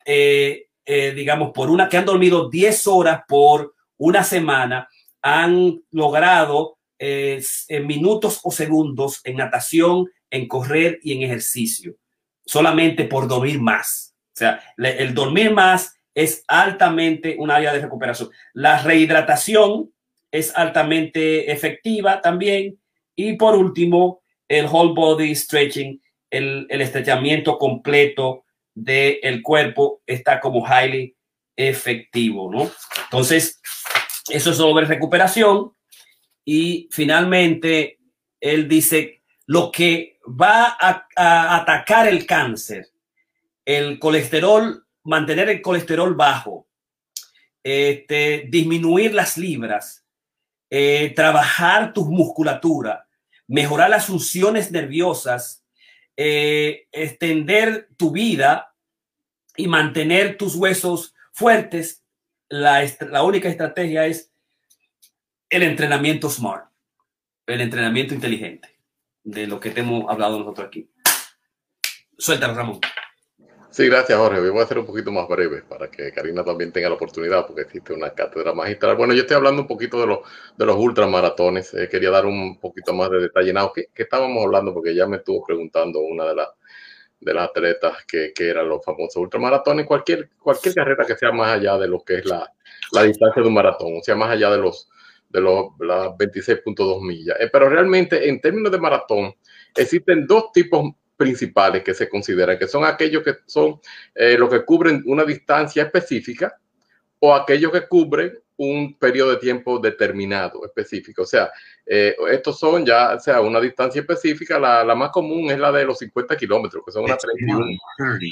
eh, eh, digamos, por una, que han dormido 10 horas por una semana, han logrado eh, en minutos o segundos en natación, en correr y en ejercicio, solamente por dormir más. O sea, el dormir más es altamente un área de recuperación. La rehidratación es altamente efectiva también. Y por último, el whole body stretching, el, estrechamiento completo del cuerpo está como highly efectivo, ¿no? Entonces, eso es sobre recuperación. Y finalmente, él dice lo que va a, atacar el cáncer, el colesterol, mantener el colesterol bajo, este, disminuir las libras, eh, trabajar tu musculatura, mejorar las funciones nerviosas, eh, extender tu vida y mantener tus huesos fuertes, la, la única estrategia es el entrenamiento smart, el entrenamiento inteligente de lo que te hemos hablado nosotros aquí. Suéltalo, Ramón. Sí, gracias, Jorge. Voy a hacer un poquito más breve para que Karina también tenga la oportunidad, porque existe una cátedra magistral. Bueno, yo estoy hablando un poquito de los, de los ultramaratones. Eh, quería dar un poquito más de detalle. ¿Qué, ¿Qué, estábamos hablando? Porque ya me estuvo preguntando una de, las de las atletas que, que, eran los famosos ultramaratones. Cualquier, cualquier carrera que sea más allá de lo que es la, la distancia de un maratón, o sea, más allá de los de los, las 26.2 millas. Eh, pero realmente, en términos de maratón, existen dos tipos principales que se consideran, que son aquellos que son eh, los que cubren una distancia específica o aquellos que cubren un periodo de tiempo determinado, específico. O sea, eh, estos son ya, o sea, una distancia específica, la, la, más común es la de los 50 kilómetros, que son unas 31,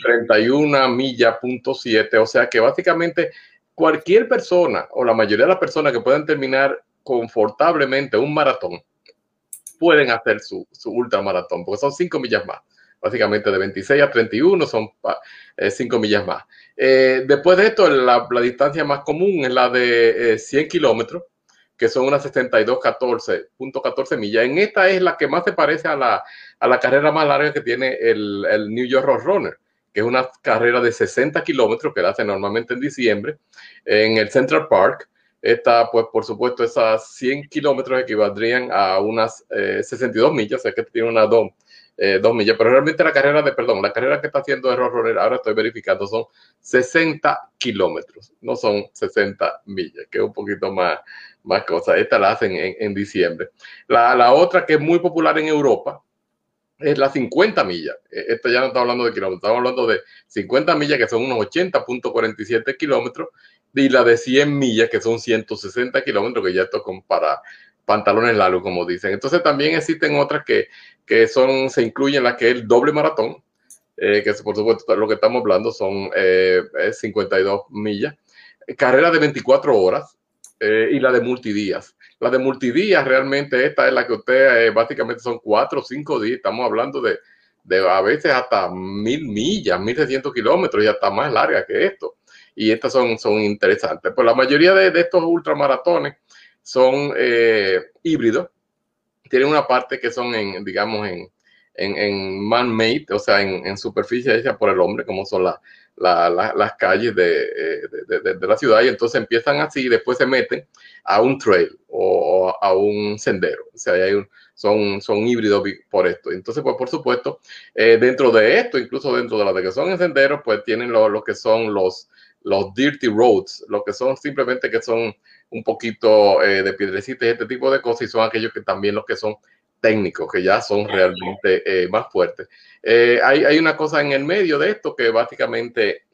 31 millas, punto 7. O sea, que básicamente cualquier persona o la mayoría de las personas que puedan terminar confortablemente un maratón, pueden hacer su, su ultramaratón, porque son 5 millas más. Básicamente de 26 a 31 son 5 eh, millas más. Eh, después de esto, la, distancia más común es la de 100 eh, kilómetros, que son unas 62.14 millas. En esta es la que más se parece a la, a la carrera más larga que tiene el, el New York Road Runner, que es una carrera de 60 kilómetros que la hace normalmente en diciembre en el Central Park. Esta, pues, por supuesto, esas 100 kilómetros equivaldrían a unas 62 millas, o sea que tiene una dos eh, dos millas, pero realmente la carrera de, perdón, la carrera que está haciendo Error Runner, ahora estoy verificando, son 60 kilómetros, no son 60 millas, que es un poquito más, más cosa. Esta la hacen en, en diciembre. La, la, otra que es muy popular en Europa es la 50 millas. E, esta ya no está hablando de kilómetros, estamos hablando de 50 millas, que son unos 80.47 kilómetros, y la de 100 millas, que son 160 kilómetros, que ya esto compara pantalones largos, como dicen. Entonces también existen otras que, que son, se incluyen las que es el doble maratón, eh, que por supuesto lo que estamos hablando son eh, 52 millas, carrera de 24 horas eh, y la de multidías. La de multidías realmente esta es la que usted eh, básicamente son 4 o 5 días, estamos hablando de, de a veces hasta mil millas, 1600 kilómetros y hasta más larga que esto. Y estas son, son interesantes. Pues la mayoría de, de estos ultramaratones son eh, híbridos, tienen una parte que son en, digamos, en, en, en man-made, o sea, en, en, superficie hecha por el hombre, como son la, la, la, las calles de, de, de, de, la ciudad, y entonces empiezan así y después se meten a un trail o, a un sendero. O sea, hay un, son, son híbridos por esto. Entonces, pues por supuesto, eh, dentro de esto, incluso dentro de las que son en senderos, pues tienen lo, lo que son los, los dirty roads, lo que son simplemente que son un poquito eh, de piedrecitas y este tipo de cosas, y son aquellos que también los que son técnicos, que ya son realmente eh, más fuertes. Eh, hay, hay, una cosa en el medio de esto que básicamente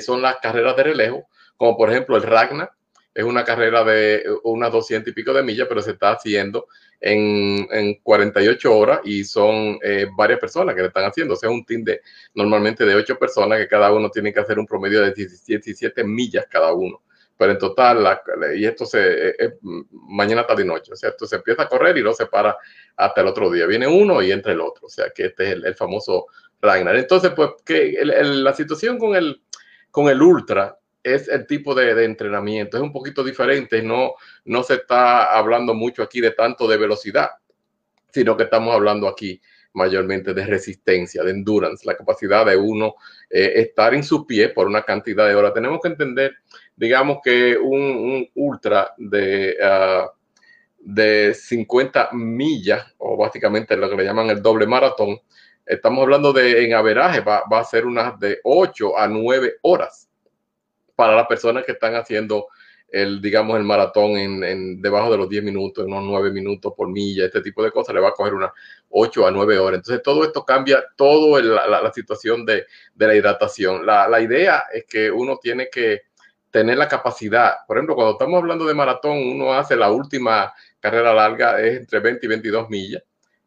son las carreras de relejo, como por ejemplo el Ragnar, es una carrera de unas 200 y pico de millas, pero se está haciendo en, en 48 horas y son eh, varias personas que le están haciendo. O sea, un team de normalmente de 8 personas que cada uno tiene que hacer un promedio de 17, 17 millas cada uno pero en total, y esto se, es, mañana, tarde y noche, o sea, esto se empieza a correr y no se para hasta el otro día. Viene uno y entra el otro, o sea, que este es el, famoso Ragnar. Entonces, pues, que el, la situación con el, con el Ultra es el tipo de, de, entrenamiento, es un poquito diferente, no, no se está hablando mucho aquí de tanto de velocidad, sino que estamos hablando aquí mayormente de resistencia, de endurance, la capacidad de uno eh, estar en su pie por una cantidad de horas. Tenemos que entender, digamos que un, ultra de, uh, de 50 millas, o básicamente lo que le llaman el doble maratón, estamos hablando de en averaje, va, va a ser unas de 8 a 9 horas para las personas que están haciendo el, digamos, el maratón en, en, debajo de los 10 minutos, unos 9 minutos por milla, este tipo de cosas, le va a coger unas 8 a 9 horas. Entonces, todo esto cambia toda la, situación de, de la hidratación. La, la, idea es que uno tiene que tener la capacidad. Por ejemplo, cuando estamos hablando de maratón, uno hace la última carrera larga, es entre 20 y 22 millas,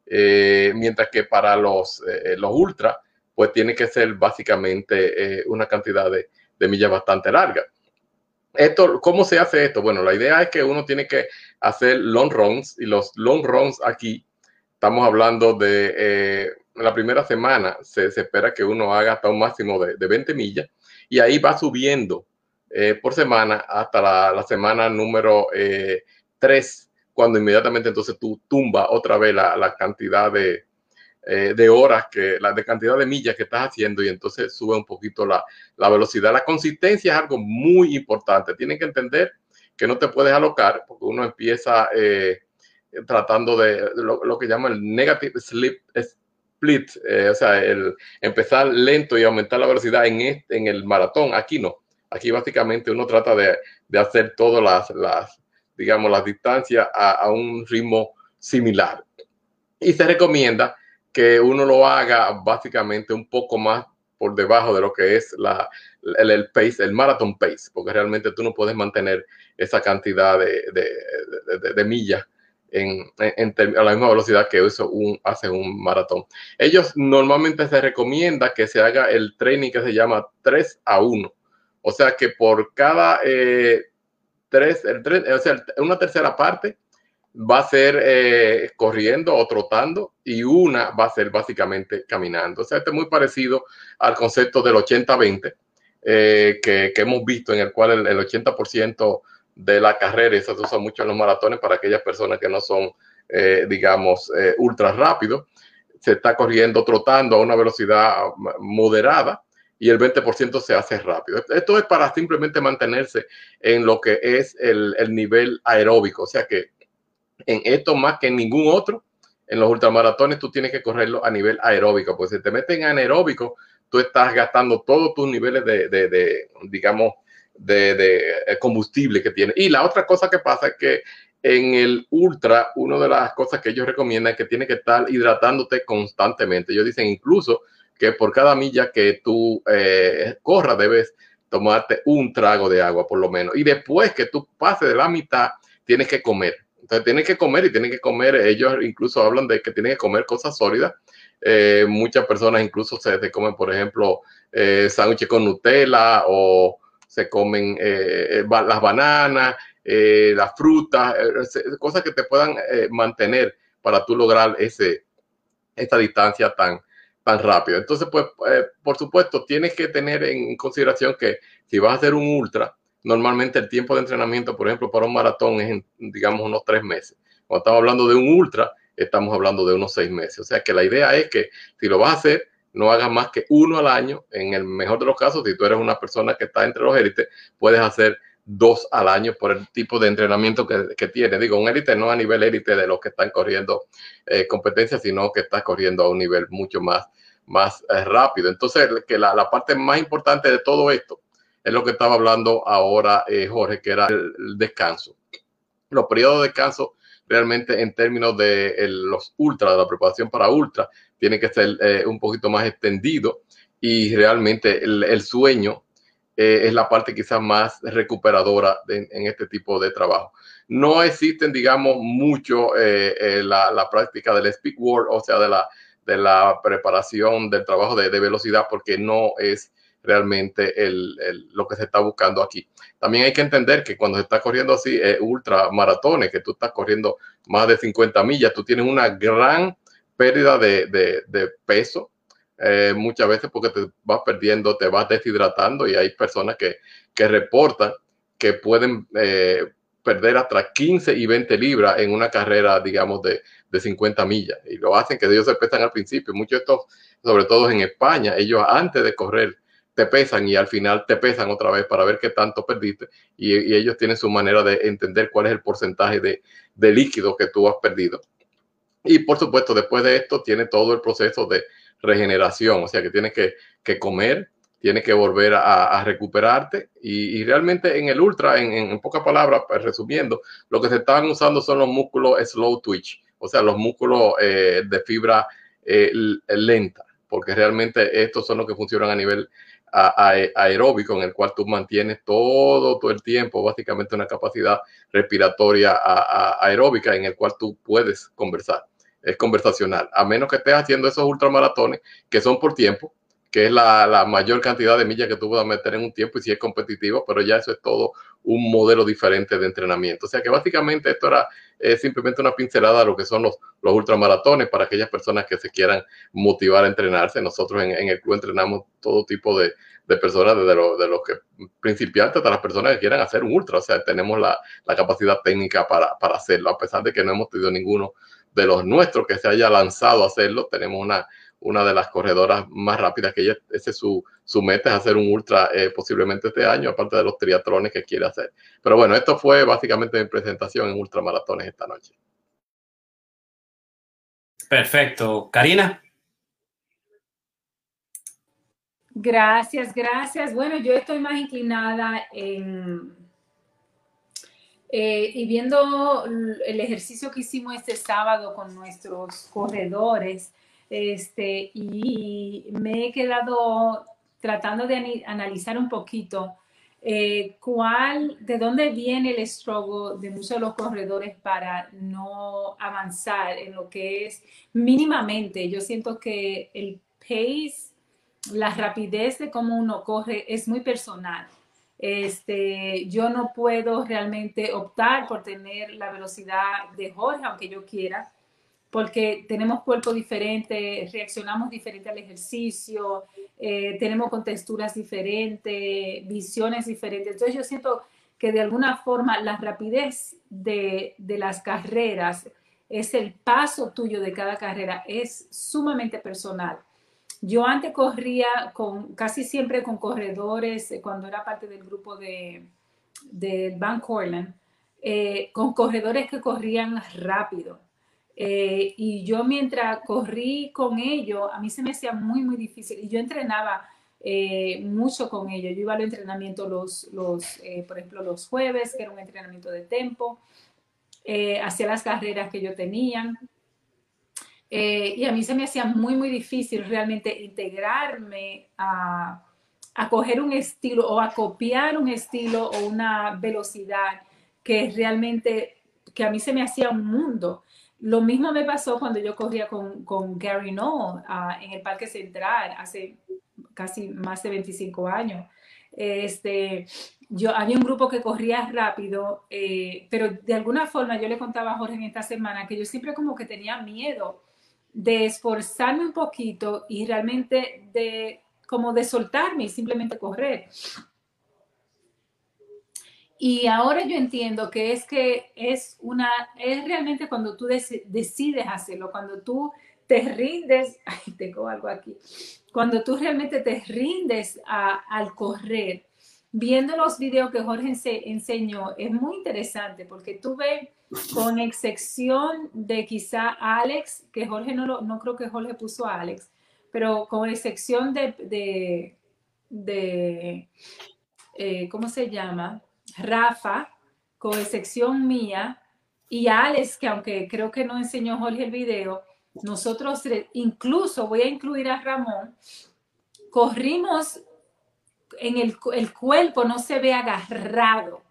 eh, mientras que para los, eh, los ultra, pues tiene que ser básicamente eh, una cantidad de, de millas bastante larga. Esto, ¿Cómo se hace esto? Bueno, la idea es que uno tiene que hacer long runs y los long runs aquí, estamos hablando de eh, la primera semana, se, se, espera que uno haga hasta un máximo de, de 20 millas y ahí va subiendo eh, por semana hasta la, la semana número eh, 3, cuando inmediatamente entonces tú tumba otra vez la, la cantidad de, eh, de horas, que la de cantidad de millas que estás haciendo y entonces sube un poquito la, la, velocidad. La consistencia es algo muy importante. Tienen que entender que no te puedes alocar porque uno empieza eh, tratando de lo, que llama el negative split, eh, o sea, el empezar lento y aumentar la velocidad en, este, en el maratón. Aquí no. Aquí básicamente uno trata de, hacer todas las, las, digamos, las distancias a, a un ritmo similar. Y se recomienda que uno lo haga básicamente un poco más por debajo de lo que es la, el, pace, el marathon pace, porque realmente tú no puedes mantener esa cantidad de, de, de, millas en, en, a la misma velocidad que un, hace un maratón. Ellos normalmente se recomienda que se haga el training que se llama 3 a 1. O sea que por cada eh, 3, el 3, o sea, una tercera parte va a ser eh, corriendo o trotando y una va a ser básicamente caminando. O sea, este es muy parecido al concepto del 80-20 eh, que, que, hemos visto, en el cual el, el 80% de la carrera, eso se usa mucho en los maratones para aquellas personas que no son, eh, digamos, ultra rápidos, se está corriendo, trotando a una velocidad moderada y el 20% se hace rápido. Esto es para simplemente mantenerse en lo que es el, el nivel aeróbico, o sea que en esto más que en ningún otro, en los ultramaratones tú tienes que correrlo a nivel aeróbico, pues si te meten en anaeróbico, tú estás gastando todos tus niveles de, digamos, de, eh, combustible que tiene. Y la otra cosa que pasa es que en el ultra, una de las cosas que ellos recomiendan es que tienes que estar hidratándote constantemente. Ellos dicen incluso que por cada milla que tú eh, corras debes tomarte un trago de agua por lo menos. Y después que tú pases de la mitad, tienes que comer. Entonces tienen que comer y tienen que comer, ellos incluso hablan de que tienen que comer cosas sólidas. Eh, muchas personas incluso se, comen, por ejemplo, eh, sándwiches con Nutella o se comen eh, las bananas, las frutas, cosas que te puedan mantener para tú lograr ese, distancia tan, tan rápido. Entonces, pues, por supuesto, tienes que tener en consideración que si vas a hacer un ultra, normalmente el tiempo de entrenamiento, por ejemplo, para un maratón es, digamos, unos tres meses. Cuando estamos hablando de un ultra, estamos hablando de unos seis meses. O sea que la idea es que si lo vas a hacer, no hagas más que uno al año. En el mejor de los casos, si tú eres una persona que está entre los élites, puedes hacer dos al año por el tipo de entrenamiento que, que tiene. Digo, un élite no a nivel élite de los que están corriendo eh, competencias, sino que estás corriendo a un nivel mucho más, más eh, rápido. Entonces, que la, la, parte más importante de todo esto es lo que estaba hablando ahora eh, Jorge, que era el, descanso. Los periodos de descanso realmente en términos de los ultra, de la preparación para ultra, tiene que ser eh, un poquito más extendido y realmente el, sueño eh, es la parte quizás más recuperadora en este tipo de trabajo. No existen, digamos, mucho la, práctica del speed work, o sea, de la, preparación del trabajo de velocidad, porque no es realmente el, el, lo que se está buscando aquí. También hay que entender que cuando se está corriendo así, eh, ultra maratones, que tú estás corriendo más de 50 millas, tú tienes una gran pérdida de, de, peso, eh, muchas veces porque te vas perdiendo, te vas deshidratando y hay personas que, que reportan que pueden eh, perder hasta 15 y 20 libras en una carrera, digamos, de, de 50 millas. Y lo hacen que ellos se pesan al principio. Muchos de estos, sobre todo en España, ellos antes de correr te pesan y al final te pesan otra vez para ver qué tanto perdiste. Y, ellos tienen su manera de entender cuál es el porcentaje de, de, líquido que tú has perdido. Y por supuesto, después de esto tiene todo el proceso de regeneración, o sea que tienes que, que comer, tienes que volver a, recuperarte. Y, realmente en el ultra, en, en pocas palabras, pues, resumiendo, lo que se están usando son los músculos slow twitch, o sea, los músculos eh, de fibra eh, lenta, porque realmente estos son los que funcionan a nivel aeróbico en el cual tú mantienes todo, todo el tiempo, básicamente una capacidad respiratoria aeróbica en el cual tú puedes conversar. Es conversacional, a menos que estés haciendo esos ultramaratones que son por tiempo, que es la, la, mayor cantidad de millas que tú puedas meter en un tiempo y si es competitivo, pero ya eso es todo un modelo diferente de entrenamiento. O sea que básicamente esto era simplemente una pincelada de lo que son los, los ultramaratones para aquellas personas que se quieran motivar a entrenarse. Nosotros en, en el club entrenamos todo tipo de, de personas, desde los de lo que principiantes hasta las personas que quieran hacer un ultra. O sea, tenemos la, la capacidad técnica para, para hacerlo, a pesar de que no hemos tenido ninguno de los nuestros que se haya lanzado a hacerlo. Tenemos una una de las corredoras más rápidas que ella, ese es su, su meta, es hacer un ultra eh, posiblemente este año, aparte de los triatrones que quiere hacer. Pero bueno, esto fue básicamente mi presentación en ultramaratones esta noche. Perfecto. Karina. Gracias, gracias. Bueno, yo estoy más inclinada en... Eh, y viendo el ejercicio que hicimos este sábado con nuestros corredores, este, y me he quedado tratando de analizar un poquito eh, cuál, de dónde viene el struggle de muchos de los corredores para no avanzar en lo que es mínimamente. Yo siento que el pace, la rapidez de cómo uno corre es muy personal. Este, yo no puedo realmente optar por tener la velocidad de Jorge, aunque yo quiera, porque tenemos cuerpos diferentes, reaccionamos diferente al ejercicio, eh, tenemos contexturas diferentes, visiones diferentes. Entonces yo siento que de alguna forma la rapidez de, de las carreras es el paso tuyo de cada carrera, es sumamente personal. Yo antes corría con, casi siempre con corredores, eh, cuando era parte del grupo de, de Van Corland, eh, con corredores que corrían rápido eh, y yo mientras corrí con ellos, a mí se me hacía muy, muy difícil. Y yo entrenaba eh, mucho con ellos. Yo iba a los entrenamientos, los, los eh, por ejemplo, los jueves, que era un entrenamiento de tempo, hacía las carreras que yo tenía. y a mí se me hacía muy, muy difícil realmente integrarme a, a coger un estilo o a copiar un estilo o una velocidad que realmente, que a mí se me hacía un mundo. Lo mismo me pasó cuando yo corría con, con Gary Noll ah, en el Parque Central hace casi más de 25 años. Este, yo había un grupo que corría rápido, eh, pero de alguna forma yo le contaba a Jorge en esta semana que yo siempre como que tenía miedo de esforzarme un poquito y realmente de como de soltarme y simplemente correr. Y ahora yo entiendo que es que es una, es realmente cuando tú decides hacerlo, cuando tú te rindes, <laughs> tengo algo aquí, cuando tú realmente te rindes al correr, viendo los videos que Jorge enseñó, es muy interesante porque tú ves, con excepción de quizá Alex, que Jorge no, lo, no creo que Jorge puso a Alex, pero con excepción de, de, de eh, ¿cómo se llama? Rafa, con excepción mía, y Alex, que aunque creo que no enseñó Jorge el video, nosotros incluso voy a incluir a Ramón, corrimos en el, el cuerpo no se ve agarrado,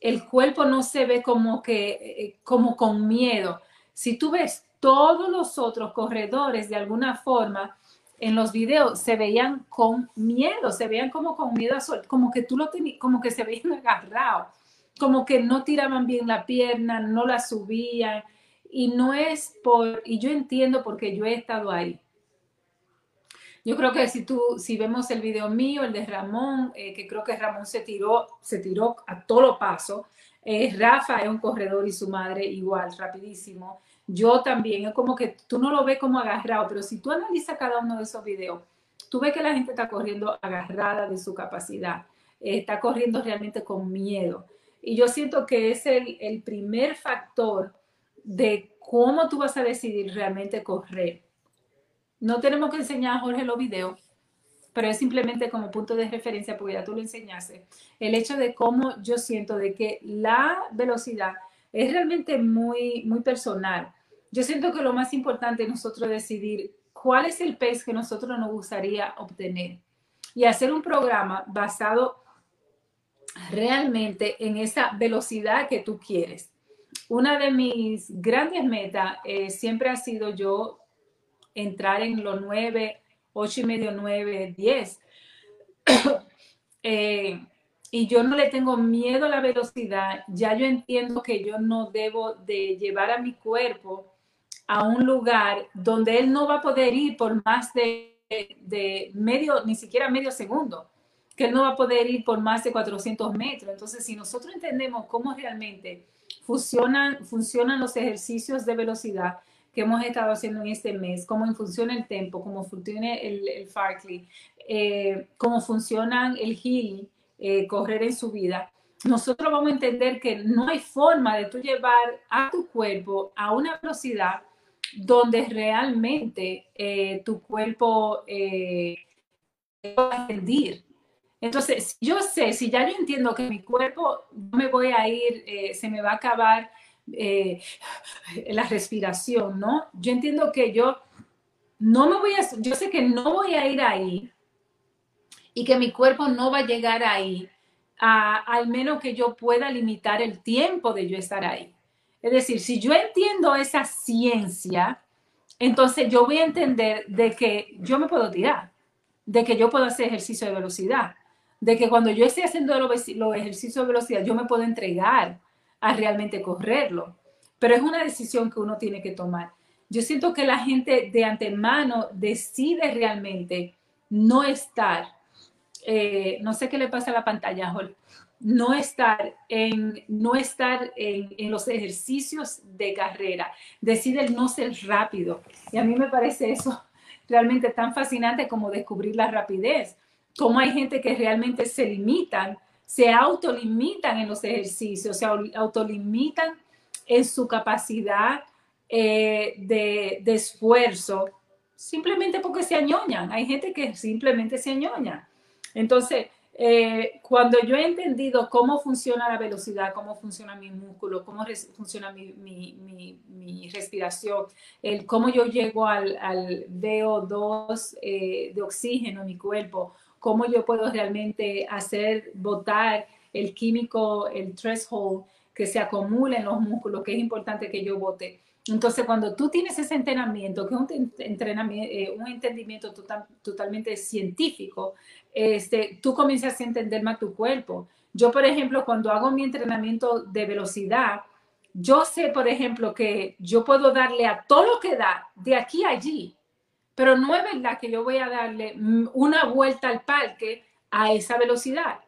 el cuerpo no se ve como que eh, como con miedo. Si tú ves todos los otros corredores de alguna forma en los videos se veían con miedo, se veían como con miedo, como que tú lo tenías, como que se veían <laughs> agarrados, como que no tiraban bien la pierna, no la subían. Y no es por, y yo entiendo porque yo he estado ahí. Yo creo que si tú, si vemos el video mío, el de Ramón, eh, que creo que Ramón se tiró, se tiró a todo paso. Eh, Rafa es un corredor y su madre igual, rapidísimo. Yo también, es como que tú no lo ves como agarrado, pero si tú analizas cada uno de esos videos, tú ves que la gente está corriendo agarrada de su capacidad, eh, está corriendo realmente con miedo. Y yo siento que es el, el primer factor de cómo tú vas a decidir realmente correr. No tenemos que enseñar a Jorge los videos, pero es simplemente como punto de referencia, porque ya tú lo enseñaste, el hecho de cómo yo siento de que la velocidad es realmente muy, muy personal. Yo siento que lo más importante es nosotros decidir cuál es el pace que nosotros nos gustaría obtener y hacer un programa basado realmente en esa velocidad que tú quieres. Una de mis grandes metas eh, siempre ha sido yo entrar en los 9, 8 y medio, 9, 10. <coughs> y yo no le tengo miedo a la velocidad, ya yo entiendo que yo no debo de llevar a mi cuerpo a un lugar donde él no va a poder ir por más de, de medio, ni siquiera medio segundo, que él no va a poder ir por más de 400 metros. Entonces, si nosotros entendemos cómo realmente funcionan, funcionan los ejercicios de velocidad que hemos estado haciendo en este mes, cómo funciona el tempo, cómo funciona el, el Farkley, eh, cómo funcionan el healing, eh, correr en su vida, nosotros vamos a entender que no hay forma de tú llevar a tu cuerpo a una velocidad donde realmente eh, tu cuerpo eh, a rendir. Entonces, yo sé, si ya yo entiendo que mi cuerpo no me voy a ir, eh, se me va a acabar la respiración, ¿no? Yo entiendo que yo no me voy a, yo sé que no voy a ir ahí y que mi cuerpo no va a llegar ahí, al menos que yo pueda limitar el tiempo de yo estar ahí. Es decir, si yo entiendo esa ciencia, entonces yo voy a entender de que yo me puedo tirar, de que yo puedo hacer ejercicio de velocidad, de que cuando yo esté haciendo los, ejercicios de velocidad, yo me puedo entregar a realmente correrlo. Pero es una decisión que uno tiene que tomar. Yo siento que la gente de antemano decide realmente no estar, eh, no sé qué le pasa a la pantalla, no estar en, no estar en, en, los ejercicios de carrera, decide no ser rápido. Y a mí me parece eso realmente tan fascinante como descubrir la rapidez cómo hay gente que realmente se limitan, se autolimitan en los ejercicios, se autolimitan en su capacidad eh, de, esfuerzo, simplemente porque se añoñan. Hay gente que simplemente se añoña. Entonces, eh, cuando yo he entendido cómo funciona la velocidad, cómo funciona mi músculo, cómo funciona mi, respiración, el cómo yo llego al, al VO2 eh, de oxígeno en mi cuerpo, cómo yo puedo realmente hacer votar el químico, el threshold que se acumula en los músculos, que es importante que yo vote. Entonces, cuando tú tienes ese entrenamiento, que es un, entrenamiento, eh, un entendimiento totalmente científico, este, tú comienzas a entender más tu cuerpo. Yo, por ejemplo, cuando hago mi entrenamiento de velocidad, yo sé, por ejemplo, que yo puedo darle a todo lo que da de aquí a allí pero no es verdad que yo voy a darle una vuelta al parque a esa velocidad.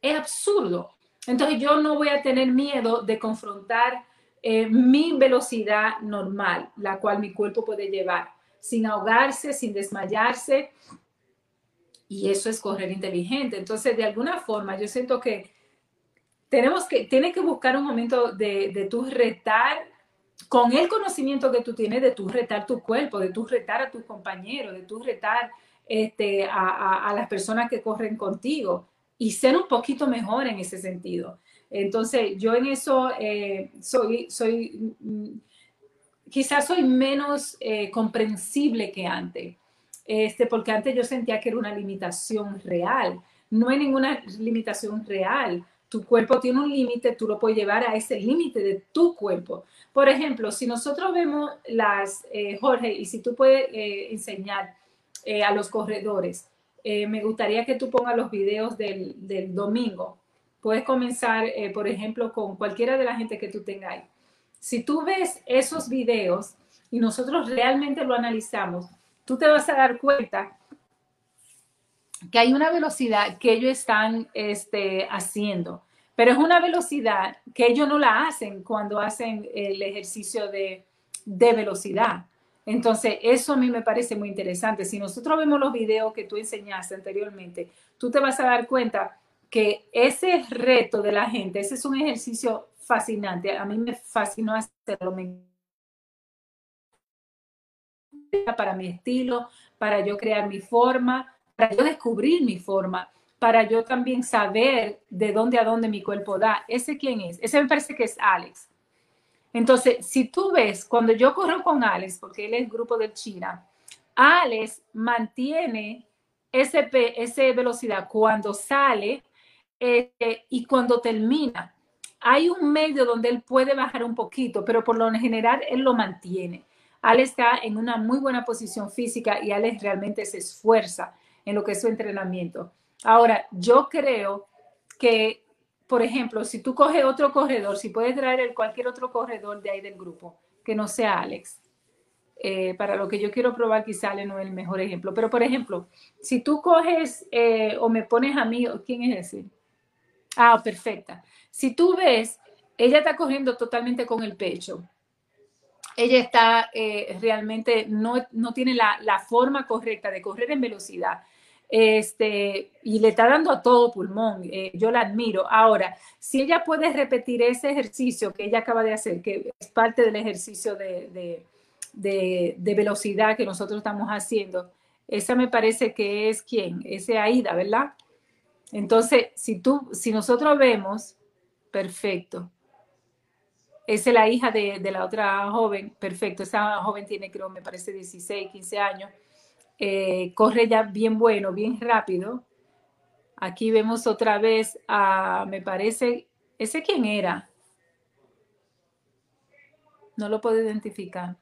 Es absurdo. Entonces yo no voy a tener miedo de confrontar eh, mi velocidad normal, la cual mi cuerpo puede llevar, sin ahogarse, sin desmayarse. Y eso es correr inteligente. Entonces, de alguna forma, yo siento que tenemos que, tienes que buscar un momento de, de tu retar con el conocimiento que tú tienes de tu retar tu cuerpo, de tu retar a tus compañeros, de tu retar este, a, las personas que corren contigo y ser un poquito mejor en ese sentido. Entonces, yo en eso eh, soy, soy, mm, quizás soy menos eh, comprensible que antes, este, porque antes yo sentía que era una limitación real. No hay ninguna limitación real. Tu cuerpo tiene un límite, tú lo puedes llevar a ese límite de tu cuerpo. Por ejemplo, si nosotros vemos las, eh, Jorge, y si tú puedes enseñar a los corredores, me gustaría que tú pongas los videos del, del domingo. Puedes comenzar, por ejemplo, con cualquiera de la gente que tú tengas Si tú ves esos videos y nosotros realmente lo analizamos, tú te vas a dar cuenta que hay una velocidad que ellos están este, haciendo pero es una velocidad que ellos no la hacen cuando hacen el ejercicio de, velocidad. Entonces, eso a mí me parece muy interesante. Si nosotros vemos los videos que tú enseñaste anteriormente, tú te vas a dar cuenta que ese reto de la gente, ese es un ejercicio fascinante. A mí me fascinó hacerlo. Para mi estilo, para yo crear mi forma, para yo descubrir mi forma para yo también saber de dónde a dónde mi cuerpo da. ¿Ese quién es? Ese me parece que es Alex. Entonces, si tú ves, cuando yo corro con Alex, porque él es grupo de China, Alex mantiene ese, ese velocidad cuando sale este, y cuando termina. Hay un medio donde él puede bajar un poquito, pero por lo general él lo mantiene. Alex está en una muy buena posición física y Alex realmente se esfuerza en lo que es su entrenamiento. Ahora, yo creo que, por ejemplo, si tú coges otro corredor, si puedes traer cualquier otro corredor de ahí del grupo, que no sea Alex, eh, para lo que yo quiero probar quizá Ale no es el mejor ejemplo, pero por ejemplo, si tú coges eh, o me pones a mí, ¿quién es ese? Ah, perfecta. Si tú ves, ella está corriendo totalmente con el pecho. Ella está eh, realmente, no, no tiene la, la, forma correcta de correr en velocidad este, y le está dando a todo pulmón. Eh, yo la admiro. Ahora, si ella puede repetir ese ejercicio que ella acaba de hacer, que es parte del ejercicio de, de, de, velocidad que nosotros estamos haciendo, esa me parece que es quién, ese Aida, ¿verdad? Entonces, si tú, si nosotros vemos, perfecto. Esa es la hija de, la otra joven, perfecto. Esa joven tiene, creo, me parece 16, 15 años. Eh, corre ya bien bueno, bien rápido. Aquí vemos otra vez a, me parece, ¿ese quién era? No lo puedo identificar.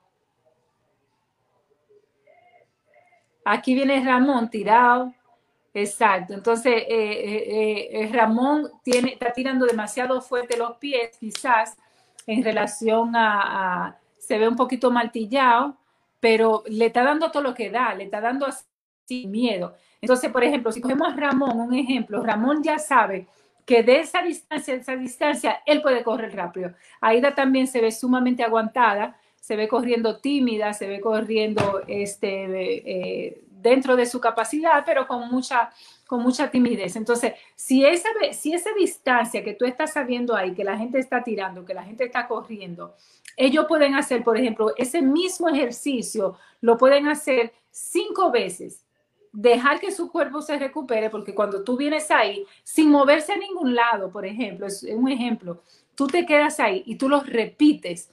Aquí viene Ramón tirado. Exacto. Entonces, eh, eh, eh, Ramón tiene, está tirando demasiado fuerte los pies, quizás, en relación a, se ve un poquito martillado, pero le está dando todo lo que da, le está dando así miedo. Entonces, por ejemplo, si cogemos a Ramón, un ejemplo, Ramón ya sabe que de esa distancia, esa distancia, él puede correr rápido. Aida también se ve sumamente aguantada, se ve corriendo tímida, se ve corriendo este, eh, dentro de su capacidad, pero con mucha, con mucha timidez. Entonces, si esa, si esa distancia que tú estás sabiendo ahí, que la gente está tirando, que la gente está corriendo, ellos pueden hacer, por ejemplo, ese mismo ejercicio, lo pueden hacer cinco veces. Dejar que su cuerpo se recupere, porque cuando tú vienes ahí, sin moverse a ningún lado, por ejemplo, es un ejemplo, tú te quedas ahí y tú los repites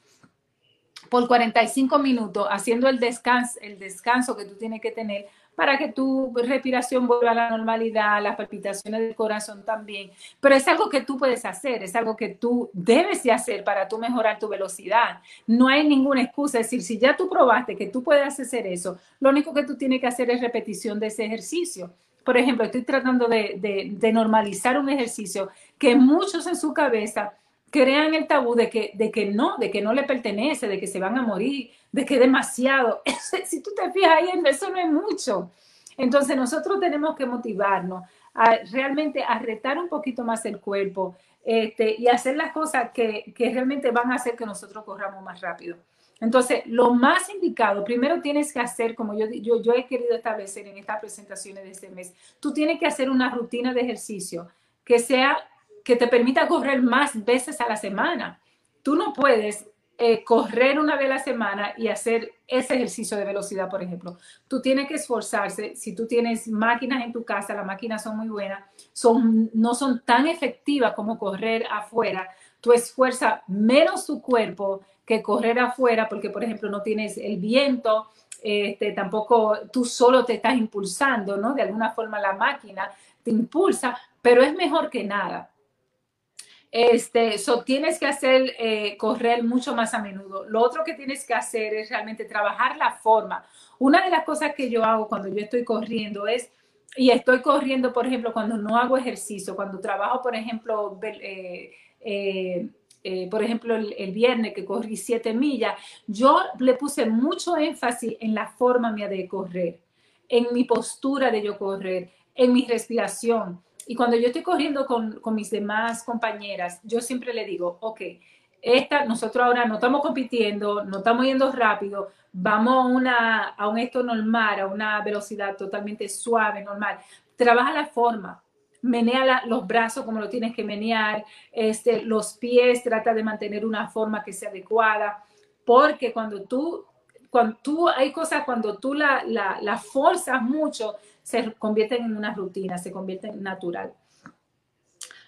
por 45 minutos haciendo el descanso, el descanso que tú tienes que tener para que tu respiración vuelva a la normalidad, las palpitaciones del corazón también. Pero es algo que tú puedes hacer, es algo que tú debes de hacer para tú mejorar tu velocidad. No hay ninguna excusa. Es decir, si ya tú probaste que tú puedes hacer eso, lo único que tú tienes que hacer es repetición de ese ejercicio. Por ejemplo, estoy tratando de normalizar un ejercicio que muchos en su cabeza crean el tabú de que, de que no, de que no le pertenece, de que se van a morir, de que demasiado. <laughs> si tú te fijas ahí, eso no es mucho. Entonces nosotros tenemos que motivarnos a realmente a un poquito más el cuerpo este, y hacer las cosas que, que realmente van a hacer que nosotros corramos más rápido. Entonces, lo más indicado, primero tienes que hacer, como yo, yo, yo he querido establecer en estas presentaciones de este mes, tú tienes que hacer una rutina de ejercicio que sea que te permita correr más veces a la semana. Tú no puedes eh, correr una vez a la semana y hacer ese ejercicio de velocidad, por ejemplo. Tú tienes que esforzarse. Si tú tienes máquinas en tu casa, las máquinas son muy buenas, son, no son tan efectivas como correr afuera. Tú esfuerzas menos tu cuerpo que correr afuera porque, por ejemplo, no tienes el viento, este, tampoco tú solo te estás impulsando, ¿no? De alguna forma la máquina te impulsa, pero es mejor que nada. Este, tienes que hacer eh, correr mucho más a menudo. Lo otro que tienes que hacer es realmente trabajar la forma. Una de las cosas que yo hago cuando yo estoy corriendo es, y estoy corriendo, por ejemplo, cuando no hago ejercicio, cuando trabajo, por ejemplo, eh, eh, por ejemplo, el, el, viernes que corrí siete millas, yo le puse mucho énfasis en la forma mía de correr, en mi postura de yo correr, en mi respiración y cuando yo estoy corriendo con, con, mis demás compañeras, yo siempre le digo, ok, esta, nosotros ahora no estamos compitiendo, no estamos yendo rápido, vamos a, una, a un esto normal, a una velocidad totalmente suave, normal. Trabaja la forma, menea los brazos como lo tienes que menear, este, los pies, trata de mantener una forma que sea adecuada, porque cuando tú, cuando tú hay cosas, cuando tú la, la, la forzas mucho, se convierten en una rutina, se convierten en natural.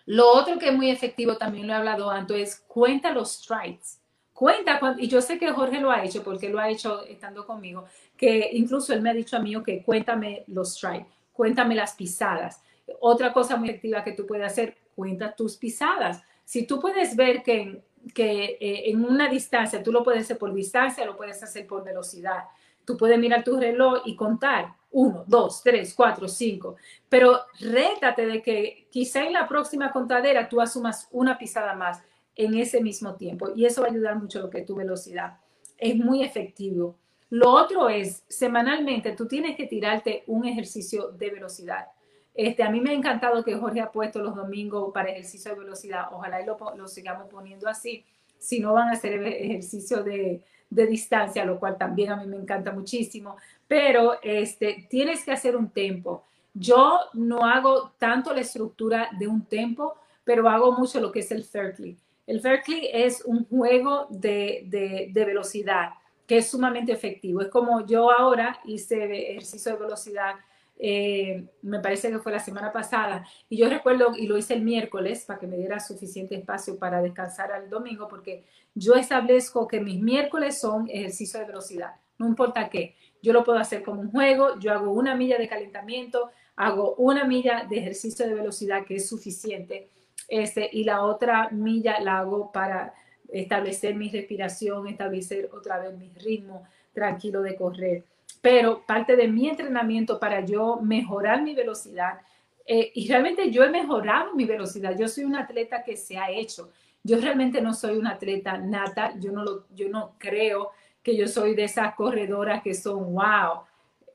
Lo otro que es muy efectivo, también lo he hablado antes, es cuenta los strikes. Cuenta, y yo sé que Jorge lo ha hecho porque lo ha hecho estando conmigo, que incluso él me ha dicho a mí, que cuéntame los strikes, cuéntame las pisadas. Otra cosa muy efectiva que tú puedes hacer, cuenta tus pisadas. Si tú puedes ver que, que eh, en una distancia, tú lo puedes hacer por distancia, lo puedes hacer por velocidad. Tú puedes mirar tu reloj y contar uno, dos, tres, cuatro, cinco. Pero rétate de que quizá en la próxima contadera tú asumas una pisada más en ese mismo tiempo y eso va a ayudar mucho a lo que tu velocidad. Es muy efectivo. Lo otro es, semanalmente tú tienes que tirarte un ejercicio de velocidad. Este, a mí me ha encantado que Jorge ha puesto los domingos para ejercicio de velocidad. Ojalá y lo, lo sigamos poniendo así. Si no van a hacer ejercicio de, de distancia, lo cual también a mí me encanta muchísimo, pero este, tienes que hacer un tempo. Yo no hago tanto la estructura de un tempo, pero hago mucho lo que es el Fairclay. El Fairclay es un juego de, de, velocidad que es sumamente efectivo. Es como yo ahora hice ejercicio de velocidad eh, me parece que fue la semana pasada, y yo recuerdo, y lo hice el miércoles para que me diera suficiente espacio para descansar al domingo, porque yo establezco que mis miércoles son ejercicio de velocidad, no importa qué, yo lo puedo hacer como un juego, yo hago una milla de calentamiento, hago una milla de ejercicio de velocidad que es suficiente, este, y la otra milla la hago para establecer mi respiración, establecer otra vez mi ritmo tranquilo de correr pero parte de mi entrenamiento para yo mejorar mi velocidad, eh, y realmente yo he mejorado mi velocidad, yo soy un atleta que se ha hecho, yo realmente no soy una atleta nata, yo no, lo, yo no creo que yo soy de esas corredoras que son, wow,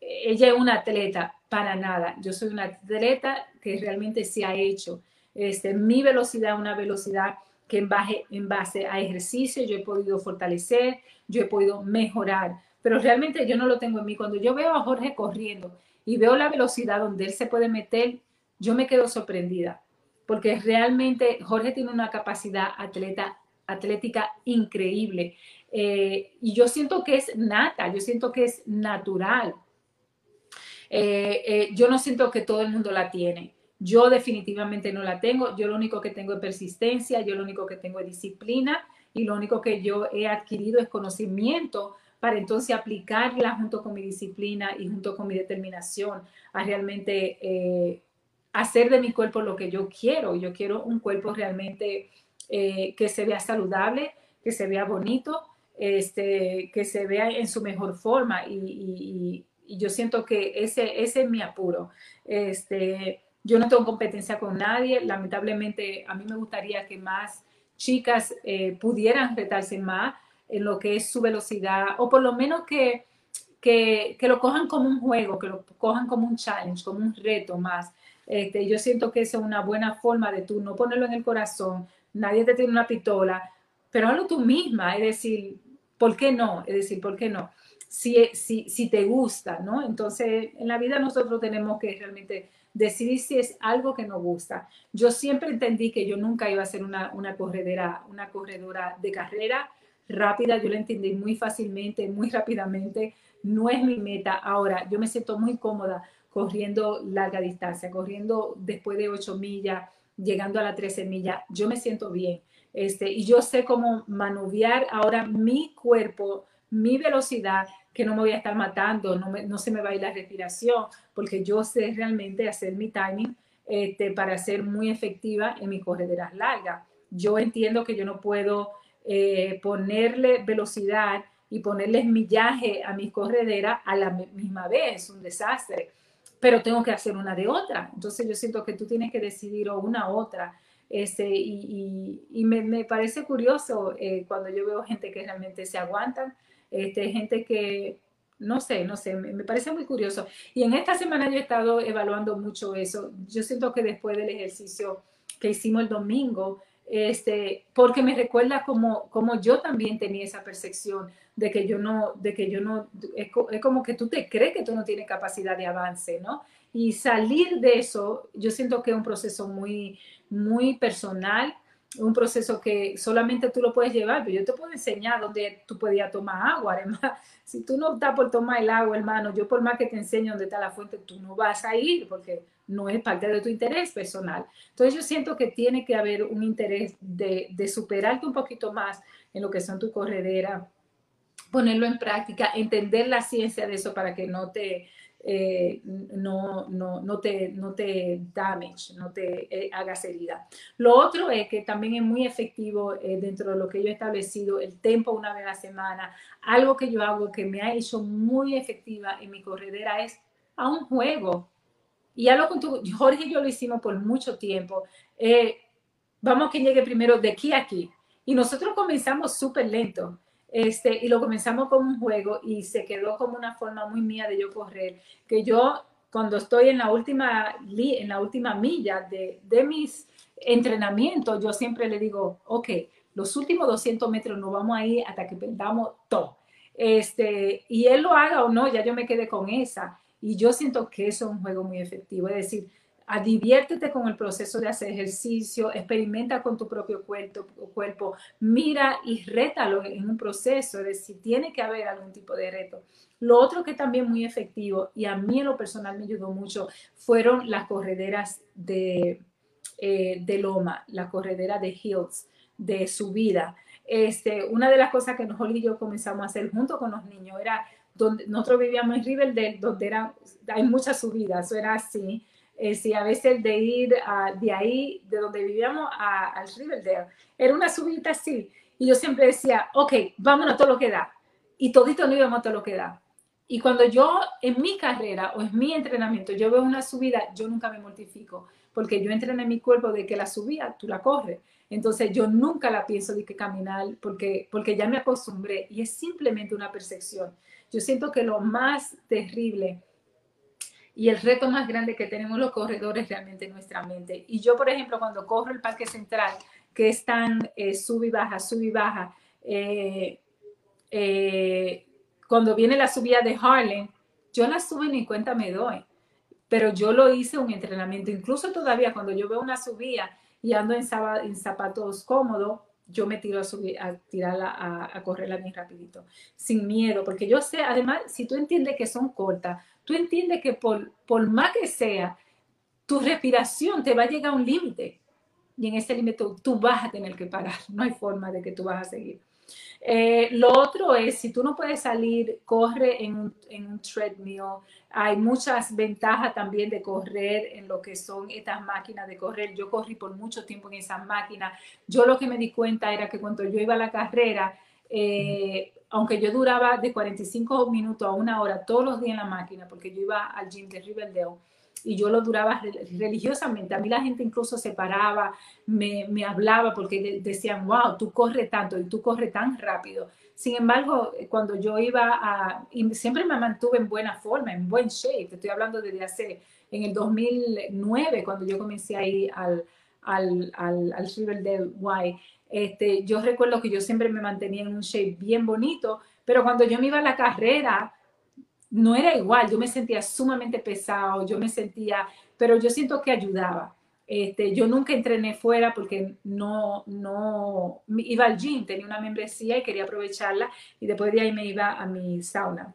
ella es una atleta, para nada, yo soy una atleta que realmente se ha hecho. Este, mi velocidad, una velocidad que en base, en base a ejercicio yo he podido fortalecer, yo he podido mejorar pero realmente yo no lo tengo en mí. Cuando yo veo a Jorge corriendo y veo la velocidad donde él se puede meter, yo me quedo sorprendida, porque realmente Jorge tiene una capacidad atleta, atlética increíble. Eh, y yo siento que es nata, yo siento que es natural. Eh, eh, yo no siento que todo el mundo la tiene. Yo definitivamente no la tengo. Yo lo único que tengo es persistencia, yo lo único que tengo es disciplina y lo único que yo he adquirido es conocimiento para entonces aplicarla junto con mi disciplina y junto con mi determinación a realmente eh, hacer de mi cuerpo lo que yo quiero. Yo quiero un cuerpo realmente eh, que se vea saludable, que se vea bonito, este, que se vea en su mejor forma y, yo siento que ese, ese es mi apuro. Este, yo no tengo competencia con nadie, lamentablemente a mí me gustaría que más chicas eh, pudieran retarse más, en lo que es su velocidad, o por lo menos que, que, que, lo cojan como un juego, que lo cojan como un challenge, como un reto más. Este, yo siento que esa es una buena forma de tú no ponerlo en el corazón, nadie te tiene una pistola, pero hazlo tú misma, es decir, ¿por qué no? Es decir, ¿por qué no? Si, si, si te gusta, ¿no? Entonces, en la vida nosotros tenemos que realmente decidir si es algo que nos gusta. Yo siempre entendí que yo nunca iba a ser una, una corredera, una corredora de carrera, rápida, yo la entendí muy fácilmente, muy rápidamente, no es mi meta. Ahora, yo me siento muy cómoda corriendo larga distancia, corriendo después de 8 millas, llegando a las 13 millas, yo me siento bien. Este, y yo sé cómo manuviar ahora mi cuerpo, mi velocidad, que no me voy a estar matando, no, no se me va a ir la respiración, porque yo sé realmente hacer mi timing este, para ser muy efectiva en mis correderas largas. Yo entiendo que yo no puedo eh, ponerle velocidad y ponerles millaje a mis correderas a la misma vez, es un desastre, pero tengo que hacer una de otra. Entonces yo siento que tú tienes que decidir o una u otra. Este, y, me, parece curioso eh, cuando yo veo gente que realmente se aguantan, este, gente que, no sé, no sé, me, me, parece muy curioso. Y en esta semana yo he estado evaluando mucho eso. Yo siento que después del ejercicio que hicimos el domingo, este, porque me recuerda como, como yo también tenía esa percepción de que yo no, de que yo no, es, como que tú te crees que tú no tienes capacidad de avance, ¿no? Y salir de eso, yo siento que es un proceso muy, muy personal, un proceso que solamente tú lo puedes llevar, pero yo te puedo enseñar dónde tú podías tomar agua. Además, si tú no estás por tomar el agua, hermano, yo por más que te enseñe dónde está la fuente, tú no vas a ir porque no es parte de tu interés personal. Entonces yo siento que tiene que haber un interés de, de superarte un poquito más en lo que son tu corredera, ponerlo en práctica, entender la ciencia de eso para que no te, eh, no, no, no, te, no te damage, no te eh, hagas herida. Lo otro es que también es muy efectivo eh, dentro de lo que yo he establecido, el tiempo una vez a la semana. Algo que yo hago que me ha hecho muy efectiva en mi corredera es a un juego. Y algo con tu, Jorge y yo lo hicimos por mucho tiempo. vamos que llegue primero de aquí a aquí. Y nosotros comenzamos súper lento. Este, y lo comenzamos como un juego y se quedó como una forma muy mía de yo correr, que yo cuando estoy en la última, en la última milla de, de mis entrenamientos, yo siempre le digo, ok, los últimos 200 metros nos vamos a ir hasta que perdamos todo. Este, y él lo haga o no, ya yo me quedé con esa. Y yo siento que eso es un juego muy efectivo. Es decir, diviértete con el proceso de hacer ejercicio, experimenta con tu propio cuerpo, mira y rétalo en un proceso, es decir, tiene que haber algún tipo de reto. Lo otro que también muy efectivo y a mí en lo personal me ayudó mucho fueron las correderas de, eh, de loma, la corredera de hills, de subida. Este, una de las cosas que Holly y yo comenzamos a hacer junto con los niños era donde nosotros vivíamos en Riverdale, donde era, hay muchas subidas, eso era así eh, si a veces de ir de ahí, de donde vivíamos, al Riverdale, era una subida así. Y yo siempre decía, ok, vámonos a todo lo que da. Y todito no íbamos a todo lo que da. Y cuando yo en mi carrera o en mi entrenamiento, yo veo una subida, yo nunca me mortifico, porque yo entrené en mi cuerpo de que la subida, tú la corres. Entonces yo nunca la pienso de que caminar, porque, porque ya me acostumbré y es simplemente una percepción. Yo siento que lo más terrible y el reto más grande que tenemos los corredores realmente en nuestra mente. Y yo, por ejemplo, cuando corro el Parque Central, que es tan eh, sub y baja, sub y baja, eh, eh, cuando viene la subida de Harlem, yo la subo ni cuenta me doy. Pero yo lo hice un entrenamiento, incluso todavía cuando yo veo una subida y ando en, en zapatos cómodos, yo me tiro a, subir, a tirarla, a, correrla bien rapidito, sin miedo, porque yo sé, además, si tú entiendes que son cortas, tú entiendes que por, por más que sea, tu respiración te va a llegar a un límite. Y en ese límite tú, vas a tener que parar. No hay forma de que tú vas a seguir. Eh, lo otro es, si tú no puedes salir, corre en un, en un treadmill. Hay muchas ventajas también de correr en lo que son estas máquinas de correr. Yo corrí por mucho tiempo en esas máquinas. Yo lo que me di cuenta era que cuando yo iba a la carrera, eh, aunque yo duraba de 45 minutos a una hora todos los días en la máquina, porque yo iba al gym de Riverdale y yo lo duraba religiosamente. A mí la gente incluso se paraba, me, me hablaba porque decían, wow, tú corres tanto y tú corres tan rápido. Sin embargo, cuando yo iba a, y siempre me mantuve en buena forma, en buen shape, te estoy hablando desde hace, en el 2009, cuando yo comencé a ir al, al, al, al Riverdale Y. Este, yo recuerdo que yo siempre me mantenía en un shape bien bonito, pero cuando yo me iba a la carrera, no era igual, yo me sentía sumamente pesado, yo me sentía, pero yo siento que ayudaba. Este, yo nunca entrené fuera porque no, no, iba al gym, tenía una membresía y quería aprovecharla y después de ahí me iba a mi sauna.